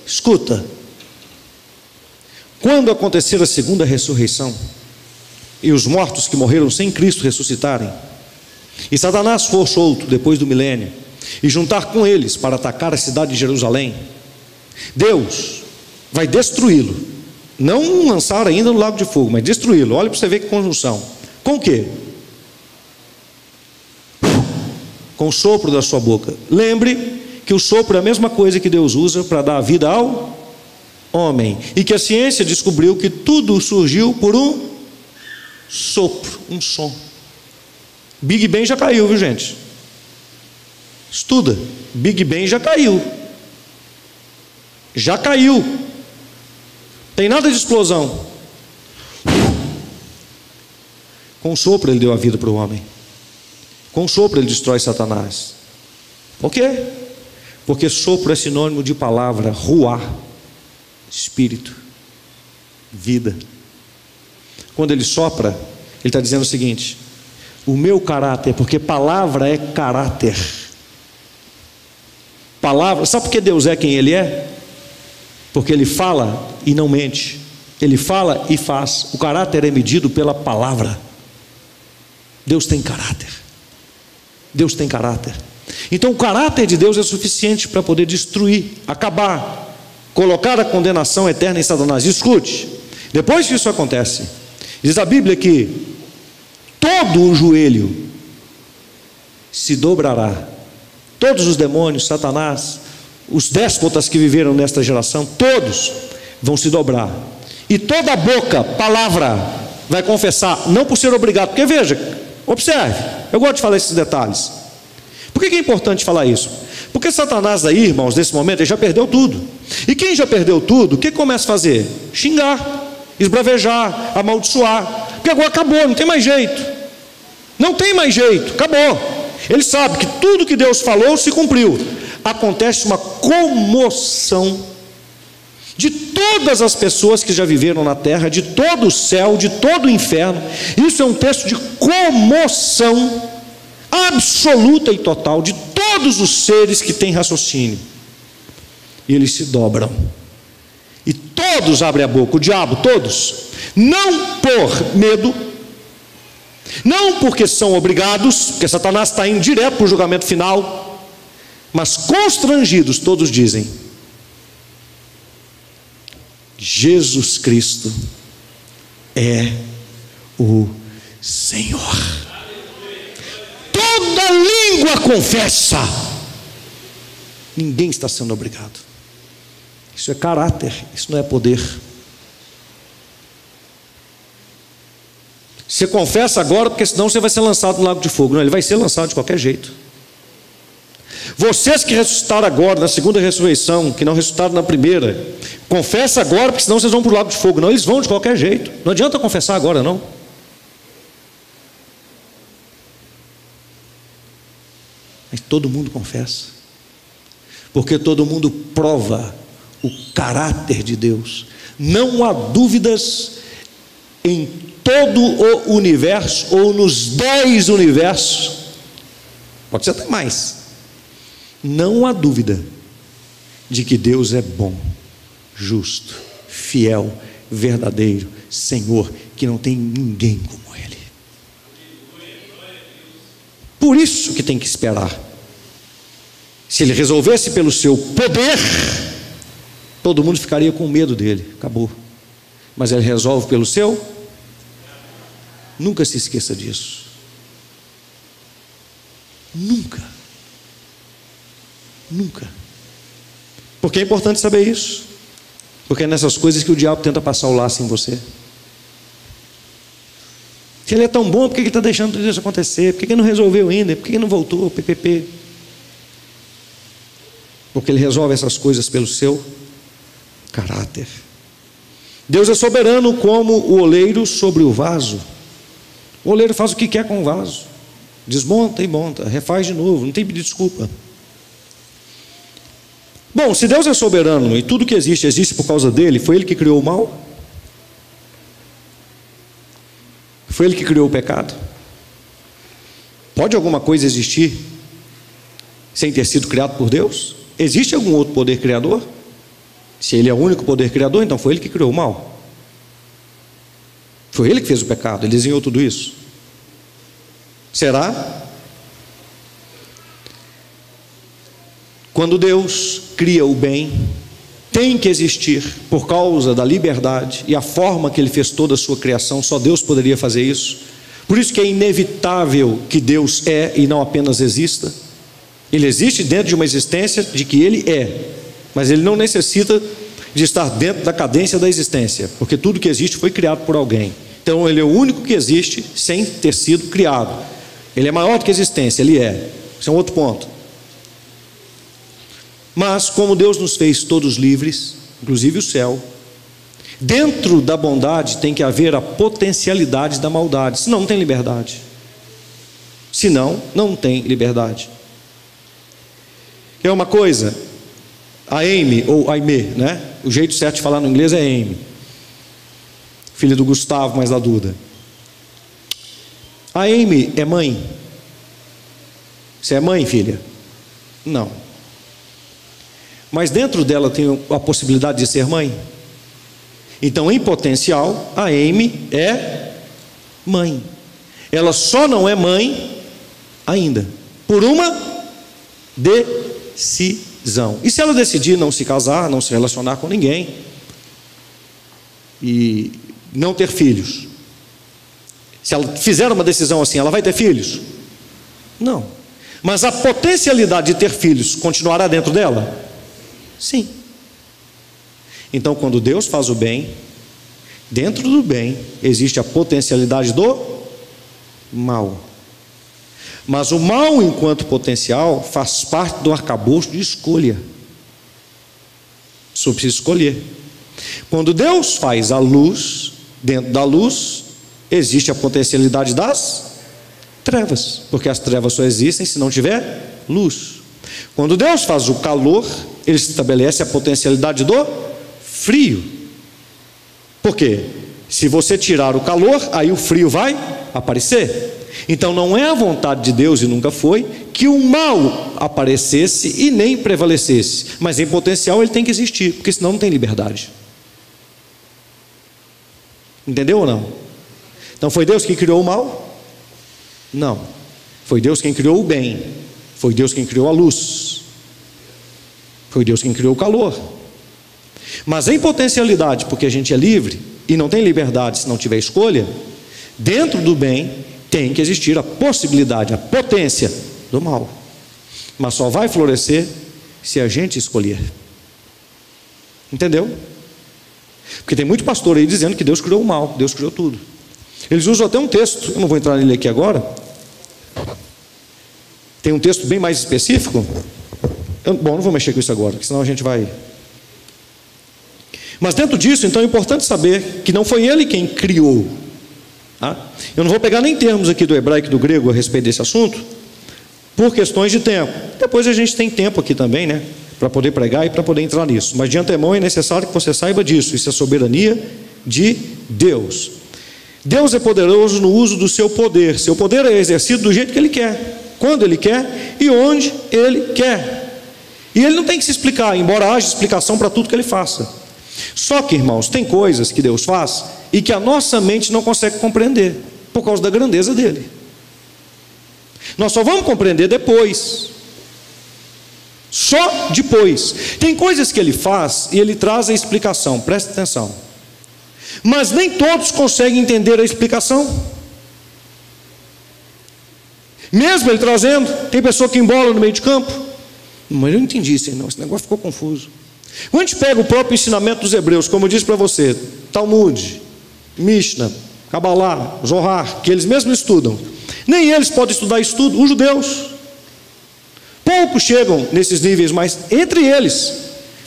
S1: Escuta, quando acontecer a segunda ressurreição, e os mortos que morreram sem Cristo ressuscitarem, e Satanás for solto depois do milênio, e juntar com eles para atacar a cidade de Jerusalém, Deus vai destruí-lo. Não lançar ainda no lago de fogo, mas destruí-lo. Olha para você ver que conjunção. Com o quê? Com o sopro da sua boca. Lembre que o sopro é a mesma coisa que Deus usa para dar vida ao homem. E que a ciência descobriu que tudo surgiu por um sopro, um som. Big Bang já caiu, viu gente? Estuda. Big Bang já caiu. Já caiu. Tem nada de explosão. Com sopro ele deu a vida para o homem. Com sopro ele destrói Satanás. Por quê? Porque sopro é sinônimo de palavra, ruar, espírito, vida. Quando ele sopra, ele está dizendo o seguinte: o meu caráter, porque palavra é caráter. Palavra, sabe por que Deus é quem Ele é? Porque Ele fala e não mente, Ele fala e faz. O caráter é medido pela palavra. Deus tem caráter. Deus tem caráter. Então, o caráter de Deus é suficiente para poder destruir, acabar, colocar a condenação eterna em Satanás. Escute, depois que isso acontece, diz a Bíblia que todo o joelho se dobrará Todos os demônios, Satanás, os déspotas que viveram nesta geração, todos vão se dobrar. E toda boca, palavra, vai confessar, não por ser obrigado, porque veja, observe, eu gosto de falar esses detalhes. Por que é importante falar isso? Porque Satanás aí, irmãos, nesse momento, ele já perdeu tudo. E quem já perdeu tudo, o que começa a fazer? Xingar, esbravejar, amaldiçoar. Porque agora acabou, não tem mais jeito. Não tem mais jeito, acabou. Ele sabe que tudo que Deus falou se cumpriu. Acontece uma comoção de todas as pessoas que já viveram na terra, de todo o céu, de todo o inferno. Isso é um texto de comoção absoluta e total de todos os seres que têm raciocínio. E eles se dobram. E todos abrem a boca, o diabo, todos, não por medo, não porque são obrigados, porque Satanás está indo direto para o julgamento final, mas constrangidos, todos dizem: Jesus Cristo é o Senhor. Toda língua confessa. Ninguém está sendo obrigado. Isso é caráter, isso não é poder. Você confessa agora, porque senão você vai ser lançado no lago de fogo. Não, ele vai ser lançado de qualquer jeito. Vocês que ressuscitaram agora, na segunda ressurreição, que não ressuscitaram na primeira, confessa agora, porque senão vocês vão para o lago de fogo. Não, eles vão de qualquer jeito. Não adianta confessar agora, não. Mas todo mundo confessa. Porque todo mundo prova o caráter de Deus. Não há dúvidas em todo o universo, ou nos dez universos, pode ser até mais, não há dúvida de que Deus é bom, justo, fiel, verdadeiro, Senhor, que não tem ninguém como Ele. Por isso que tem que esperar. Se ele resolvesse pelo seu poder, todo mundo ficaria com medo dele, acabou. Mas ele resolve pelo seu Nunca se esqueça disso. Nunca. Nunca. Porque é importante saber isso. Porque é nessas coisas que o diabo tenta passar o laço em você. Se ele é tão bom, por que ele está deixando tudo isso acontecer? Por que ele não resolveu ainda? Por que ele não voltou? PPP. Porque ele resolve essas coisas pelo seu caráter. Deus é soberano como o oleiro sobre o vaso. O oleiro faz o que quer com o vaso. Desmonta e monta, refaz de novo, não tem pedir desculpa. Bom, se Deus é soberano e tudo que existe existe por causa dele, foi ele que criou o mal? Foi ele que criou o pecado? Pode alguma coisa existir sem ter sido criado por Deus? Existe algum outro poder criador? Se ele é o único poder criador, então foi ele que criou o mal. Foi ele que fez o pecado, ele desenhou tudo isso. Será? Quando Deus cria o bem, tem que existir por causa da liberdade e a forma que ele fez toda a sua criação, só Deus poderia fazer isso. Por isso que é inevitável que Deus é e não apenas exista. Ele existe dentro de uma existência de que ele é, mas ele não necessita de estar dentro da cadência da existência, porque tudo que existe foi criado por alguém. Então ele é o único que existe sem ter sido criado. Ele é maior do que a existência, ele é. Isso é um outro ponto. Mas como Deus nos fez todos livres, inclusive o céu, dentro da bondade tem que haver a potencialidade da maldade, senão não tem liberdade. Senão não tem liberdade. É uma coisa, a Amy ou Aimee, né? O jeito certo de falar no inglês é Amy. Filha do Gustavo, mais da Duda. A Amy é mãe? Você é mãe, filha? Não. Mas dentro dela tem a possibilidade de ser mãe? Então, em potencial, a Amy é mãe. Ela só não é mãe ainda, por uma decisão. E se ela decidir não se casar, não se relacionar com ninguém, e não ter filhos, se ela fizer uma decisão assim, ela vai ter filhos? Não. Mas a potencialidade de ter filhos continuará dentro dela? Sim. Então, quando Deus faz o bem, dentro do bem existe a potencialidade do mal. Mas o mal, enquanto potencial, faz parte do arcabouço de escolha. Só precisa escolher. Quando Deus faz a luz, dentro da luz, existe a potencialidade das trevas, porque as trevas só existem se não tiver luz. Quando Deus faz o calor, ele estabelece a potencialidade do frio. Por quê? Se você tirar o calor, aí o frio vai aparecer. Então não é a vontade de Deus, e nunca foi, que o mal aparecesse e nem prevalecesse. Mas em potencial ele tem que existir, porque senão não tem liberdade. Entendeu ou não? Então foi Deus que criou o mal? Não. Foi Deus quem criou o bem. Foi Deus quem criou a luz. Foi Deus quem criou o calor. Mas em potencialidade, porque a gente é livre e não tem liberdade se não tiver escolha, dentro do bem tem que existir a possibilidade, a potência do mal. Mas só vai florescer se a gente escolher. Entendeu? Porque tem muito pastor aí dizendo que Deus criou o mal, Deus criou tudo. Eles usam até um texto, eu não vou entrar nele aqui agora. Tem um texto bem mais específico, eu, bom, não vou mexer com isso agora, senão a gente vai. Mas dentro disso, então é importante saber que não foi ele quem criou. Tá? Eu não vou pegar nem termos aqui do hebraico e do grego a respeito desse assunto, por questões de tempo. Depois a gente tem tempo aqui também, né? Para poder pregar e para poder entrar nisso. Mas de antemão é necessário que você saiba disso. Isso é soberania de Deus. Deus é poderoso no uso do seu poder. Seu poder é exercido do jeito que Ele quer, quando Ele quer e onde Ele quer. E ele não tem que se explicar, embora haja explicação para tudo que ele faça. Só que, irmãos, tem coisas que Deus faz e que a nossa mente não consegue compreender, por causa da grandeza dele. Nós só vamos compreender depois. Só depois. Tem coisas que ele faz e ele traz a explicação, presta atenção. Mas nem todos conseguem entender a explicação. Mesmo ele trazendo, tem pessoa que embola no meio de campo. Mas eu não entendi, Senhor, esse negócio ficou confuso. Quando a gente pega o próprio ensinamento dos hebreus, como eu disse para você, Talmud, Mishnah, Kabbalah, Zohar, que eles mesmos estudam, nem eles podem estudar isso tudo, os judeus. Poucos chegam nesses níveis, mas entre eles.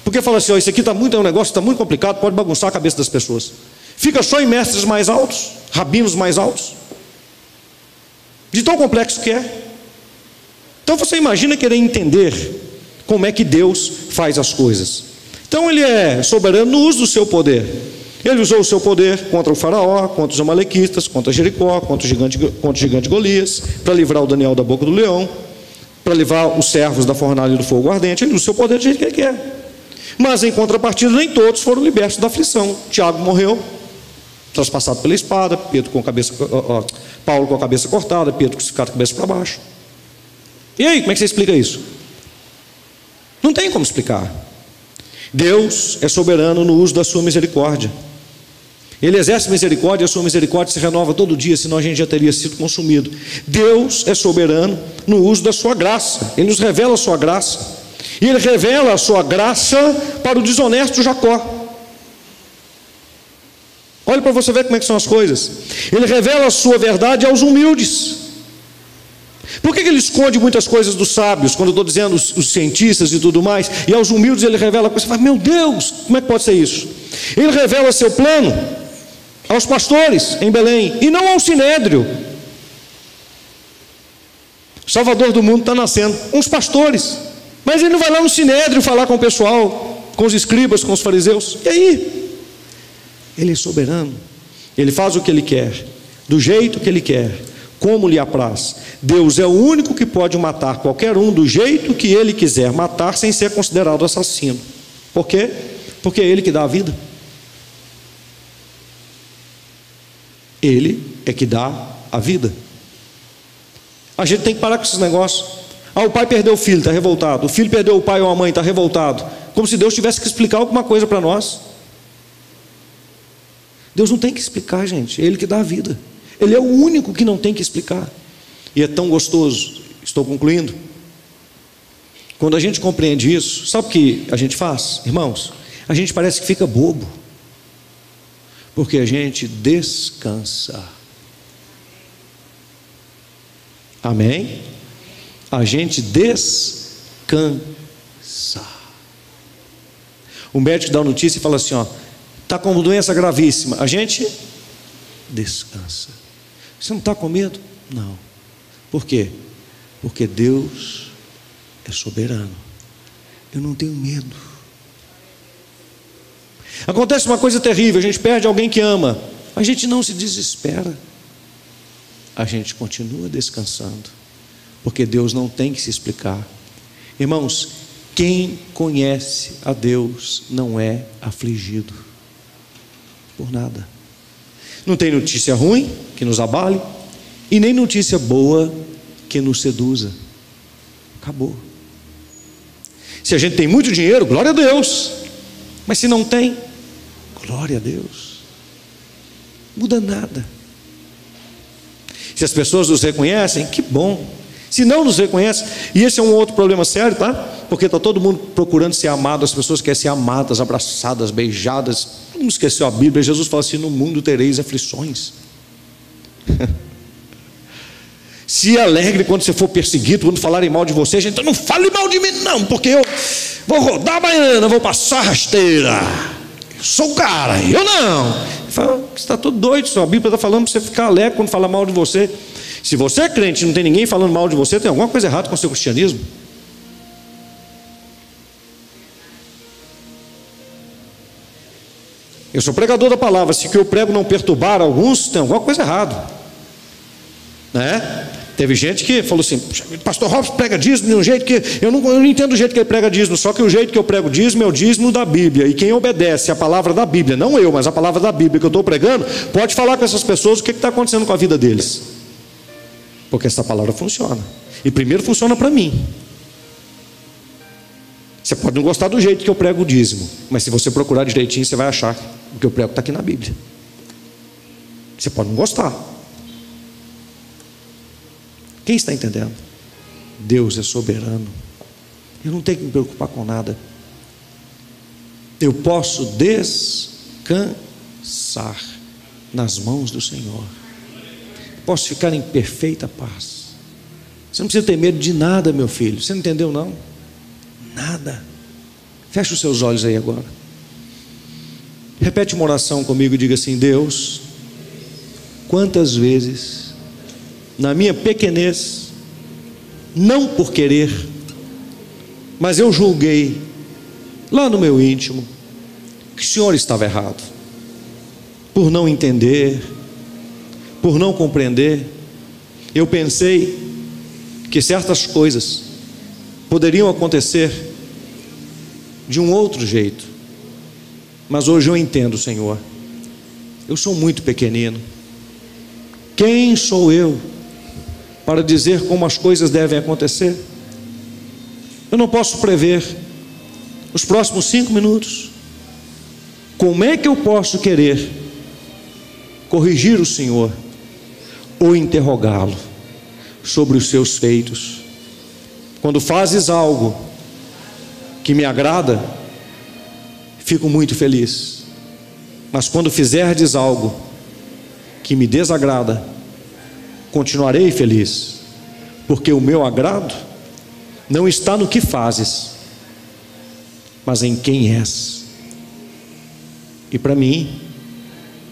S1: Porque fala assim: ó, isso aqui está muito, é um negócio está muito complicado, pode bagunçar a cabeça das pessoas. Fica só em mestres mais altos, rabinos mais altos. De tão complexo que é. Então você imagina querer entender como é que Deus faz as coisas. Então ele é soberano no uso do seu poder. Ele usou o seu poder contra o faraó, contra os amalequitas, contra Jericó, contra o gigante, contra o gigante Golias, para livrar o Daniel da boca do leão, para livrar os servos da fornalha do fogo ardente. Ele usa o seu poder do jeito que ele quer. Mas em contrapartida, nem todos foram libertos da aflição. Tiago morreu, traspassado pela espada, Pedro com a cabeça, ó, Paulo com a cabeça cortada, Pedro com a cabeça para baixo. E aí, como é que você explica isso? Não tem como explicar. Deus é soberano no uso da sua misericórdia. Ele exerce misericórdia a sua misericórdia se renova todo dia, senão a gente já teria sido consumido. Deus é soberano no uso da sua graça. Ele nos revela a sua graça. E ele revela a sua graça para o desonesto Jacó. Olha para você ver como é que são as coisas. Ele revela a sua verdade aos humildes. Por que, que ele esconde muitas coisas dos sábios, quando eu estou dizendo os, os, cientistas e tudo mais, e aos humildes ele revela coisas? Você fala, meu Deus, como é que pode ser isso? Ele revela seu plano aos pastores em Belém, e não ao sinédrio. Salvador do mundo está nascendo, uns pastores. Mas ele não vai lá no sinédrio falar com o pessoal, com os escribas, com os fariseus. E aí? Ele é soberano. Ele faz o que ele quer, do jeito que ele quer, como lhe apraz. Deus é o único que pode matar qualquer um do jeito que ele quiser matar, sem ser considerado assassino. Por quê? Porque é ele que dá a vida. Ele é que dá a vida. A gente tem que parar com esses negócios. Ah, o pai perdeu o filho, está revoltado. O filho perdeu o pai ou a mãe, está revoltado. Como se Deus tivesse que explicar alguma coisa para nós. Deus não tem que explicar, gente. É Ele que dá a vida. Ele é o único que não tem que explicar. E é tão gostoso. Estou concluindo. Quando a gente compreende isso, sabe o que a gente faz, irmãos? A gente parece que fica bobo. Porque a gente descansa. Amém? a gente descansa. O médico dá a notícia e fala assim: ó, está com uma doença gravíssima. A gente descansa. Você não está com medo? Não. Por quê? Porque Deus é soberano. Eu não tenho medo. Acontece uma coisa terrível, a gente perde alguém que ama. A gente não se desespera. A gente continua descansando porque Deus não tem que se explicar. Irmãos, quem conhece a Deus não é afligido por nada. Não tem notícia ruim que nos abale e nem notícia boa que nos seduza. Acabou. Se a gente tem muito dinheiro, glória a Deus. Mas se não tem, glória a Deus. Muda nada. Se as pessoas nos reconhecem, que bom. Se não nos reconhece, e esse é um outro problema sério, tá? Porque está todo mundo procurando ser amado, as pessoas querem ser amadas, abraçadas, beijadas. Não esqueceu a Bíblia, Jesus fala assim: no mundo tereis aflições. Se alegre quando você for perseguido, quando falarem mal de você, gente, não fale mal de mim, não, porque eu vou rodar a baiana, vou passar rasteira. Eu sou o cara, eu não. Fala, você está todo doido, a Bíblia está falando para você ficar alegre quando falar mal de você. Se você é crente e não tem ninguém falando mal de você, tem alguma coisa errada com o seu cristianismo. Eu sou pregador da palavra, se o que eu prego não perturbar alguns, tem alguma coisa errada. Né? Teve gente que falou assim: Pastor Robson prega dízimo de um jeito que eu não, eu não entendo o jeito que ele prega dízimo, só que o jeito que eu prego dízimo é o dízimo da Bíblia. E quem obedece a palavra da Bíblia, não eu, mas a palavra da Bíblia que eu estou pregando, pode falar com essas pessoas o que está acontecendo com a vida deles. Porque essa palavra funciona. E primeiro funciona para mim. Você pode não gostar do jeito que eu prego o dízimo, mas se você procurar direitinho, você vai achar o que eu prego está aqui na Bíblia. Você pode não gostar. Quem está entendendo? Deus é soberano. Eu não tenho que me preocupar com nada. eu posso descansar nas mãos do Senhor. Posso ficar em perfeita paz. Você não precisa ter medo de nada, meu filho. Você não entendeu, não? Nada. Feche os seus olhos aí agora. Repete uma oração comigo e diga assim: Deus, quantas vezes, na minha pequenez, não por querer, mas eu julguei, lá no meu íntimo, que o Senhor estava errado, por não entender, por não compreender, eu pensei que certas coisas poderiam acontecer de um outro jeito, mas hoje eu entendo, Senhor, eu sou muito pequenino, quem sou eu para dizer como as coisas devem acontecer? Eu não posso prever os próximos cinco minutos. Como é que eu posso querer corrigir o Senhor ou interrogá-lo sobre os seus feitos? Quando fazes algo que me agrada, fico muito feliz. Mas quando fizerdes algo que me desagrada, continuarei feliz, porque o meu agrado não está no que fazes, mas em quem és. E para mim,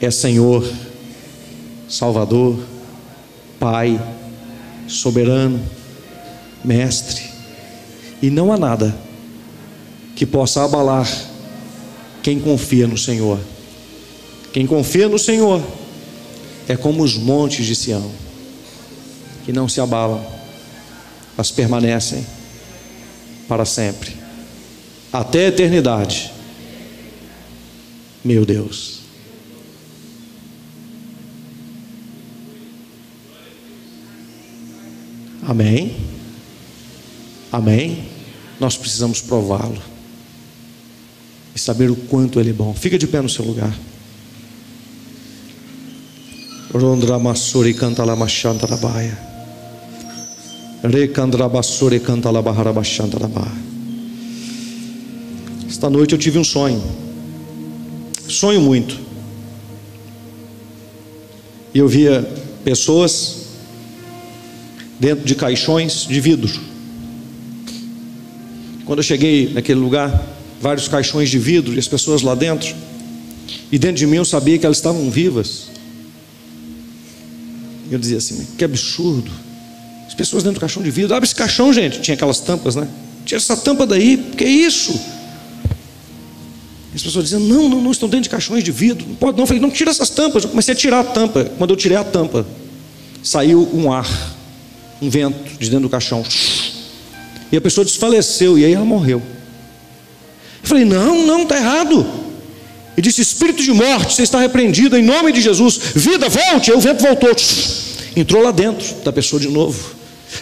S1: é Senhor, Salvador, Pai, soberano, Mestre, e não há nada que possa abalar quem confia no Senhor. Quem confia no Senhor é como os montes de Sião, que não se abalam, mas permanecem para sempre, até a eternidade. Meu Deus. Amém. Amém. Nós precisamos prová-lo e saber o quanto ele é bom. Fica de pé no seu lugar. Canta la. Recandrabassuri canta la baharabachandarabaia. Esta noite eu tive um sonho. Sonho muito. E eu via pessoas dentro de caixões de vidro. Quando eu cheguei naquele lugar, vários caixões de vidro e as pessoas lá dentro. E dentro de mim eu sabia que elas estavam vivas. Eu dizia assim, que absurdo. As pessoas dentro do caixão de vidro, abre esse caixão, gente. Tinha aquelas tampas, né? Tira essa tampa daí, que é isso? As pessoas diziam, não, não, não, estão dentro de caixões de vidro. Não pode não. Eu falei, não, tira essas tampas. Eu comecei a tirar a tampa. Quando eu tirei a tampa, saiu um ar, um vento de dentro do caixão. E a pessoa desfaleceu, e aí ela morreu. Eu falei, não, não, está errado. E disse: Espírito de morte, você está repreendido em nome de Jesus. Vida, volte. Aí o vento voltou. Entrou lá dentro da pessoa de novo.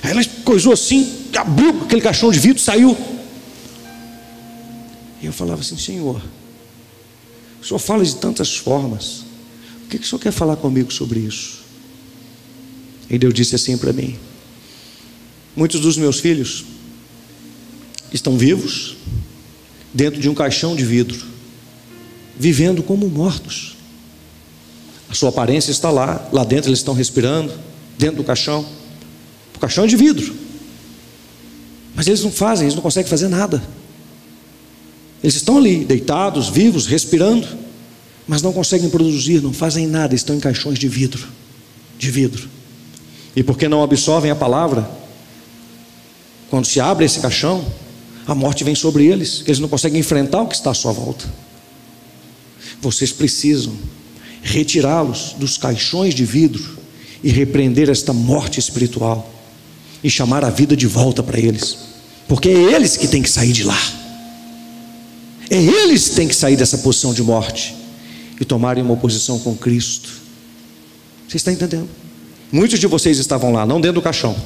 S1: Aí ela coisou assim, abriu aquele caixão de vidro, saiu. E eu falava assim: Senhor, o Senhor fala de tantas formas. O que, que o Senhor quer falar comigo sobre isso? E Deus disse assim para mim: Muitos dos meus filhos estão vivos dentro de um caixão de vidro vivendo como mortos. A sua aparência está lá, lá dentro eles estão respirando, dentro do caixão. O caixão é de vidro. Mas eles não fazem, eles não conseguem fazer nada. Eles estão ali, deitados, vivos, respirando, mas não conseguem produzir, não fazem nada, estão em caixões de vidro. De vidro. E porque não absorvem a palavra, quando se abre esse caixão, a morte vem sobre eles, eles não conseguem enfrentar o que está à sua volta. Vocês precisam retirá-los dos caixões de vidro e repreender esta morte espiritual e chamar a vida de volta para eles, porque é eles que têm que sair de lá, é eles que têm que sair dessa posição de morte e tomarem uma posição com Cristo. Você está entendendo? Muitos de vocês estavam lá, não dentro do caixão.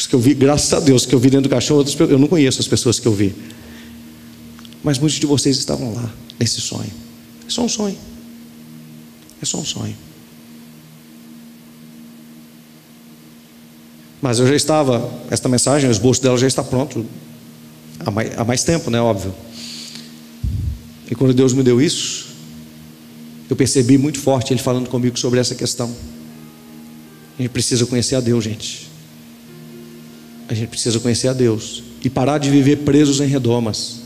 S1: Os que eu vi, graças a Deus, que eu vi dentro do caixão, outros, eu não conheço as pessoas que eu vi. Mas muitos de vocês estavam lá nesse sonho. É só um sonho. É só um sonho. Mas eu já estava, esta mensagem, o esboço dela já está pronto há mais, há mais tempo, né? Óbvio. E quando Deus me deu isso, eu percebi muito forte Ele falando comigo sobre essa questão. A gente precisa conhecer a Deus, gente. A gente precisa conhecer a Deus e parar de viver presos em redomas,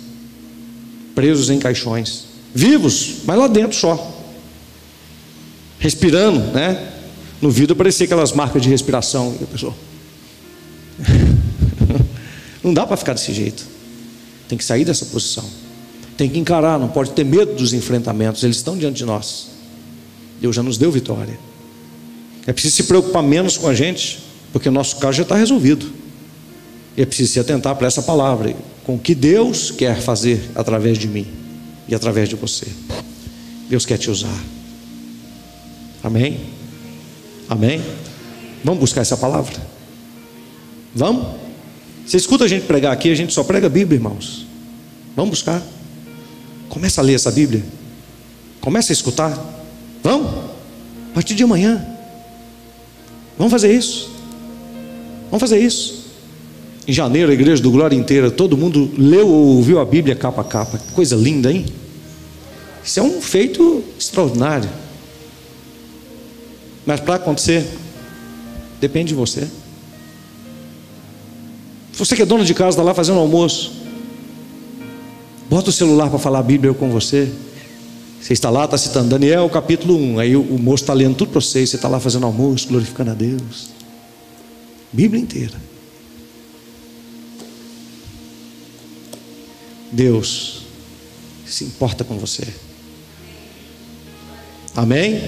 S1: presos em caixões, vivos, mas lá dentro só, respirando, né? No vidro parecia aquelas marcas de respiração, e a pessoa. Não dá para ficar desse jeito. Tem que sair dessa posição. Tem que encarar, não pode ter medo dos enfrentamentos, eles estão diante de nós. Deus já nos deu vitória. É preciso se preocupar menos com a gente, porque o nosso caso já está resolvido. E é preciso se atentar para essa palavra, com o que Deus quer fazer através de mim e através de você. Deus quer te usar. Amém? Amém? Vamos buscar essa palavra? Vamos? Você escuta a gente pregar aqui, a gente só prega a Bíblia, irmãos. Vamos buscar. Começa a ler essa Bíblia. Começa a escutar. Vamos? A partir de amanhã. Vamos fazer isso. Vamos fazer isso. Em janeiro, a igreja do Glória inteira, todo mundo leu ou ouviu a Bíblia capa a capa. Que coisa linda, hein? Isso é um feito extraordinário. Mas para acontecer, depende de você. Você que é dono de casa, está lá fazendo almoço. Bota o celular para falar a Bíblia com você. Você está lá, está citando Daniel capítulo 1. Aí o, o moço está lendo tudo para você. Você está lá fazendo almoço, glorificando a Deus. Bíblia inteira. Deus se importa com você. Amém?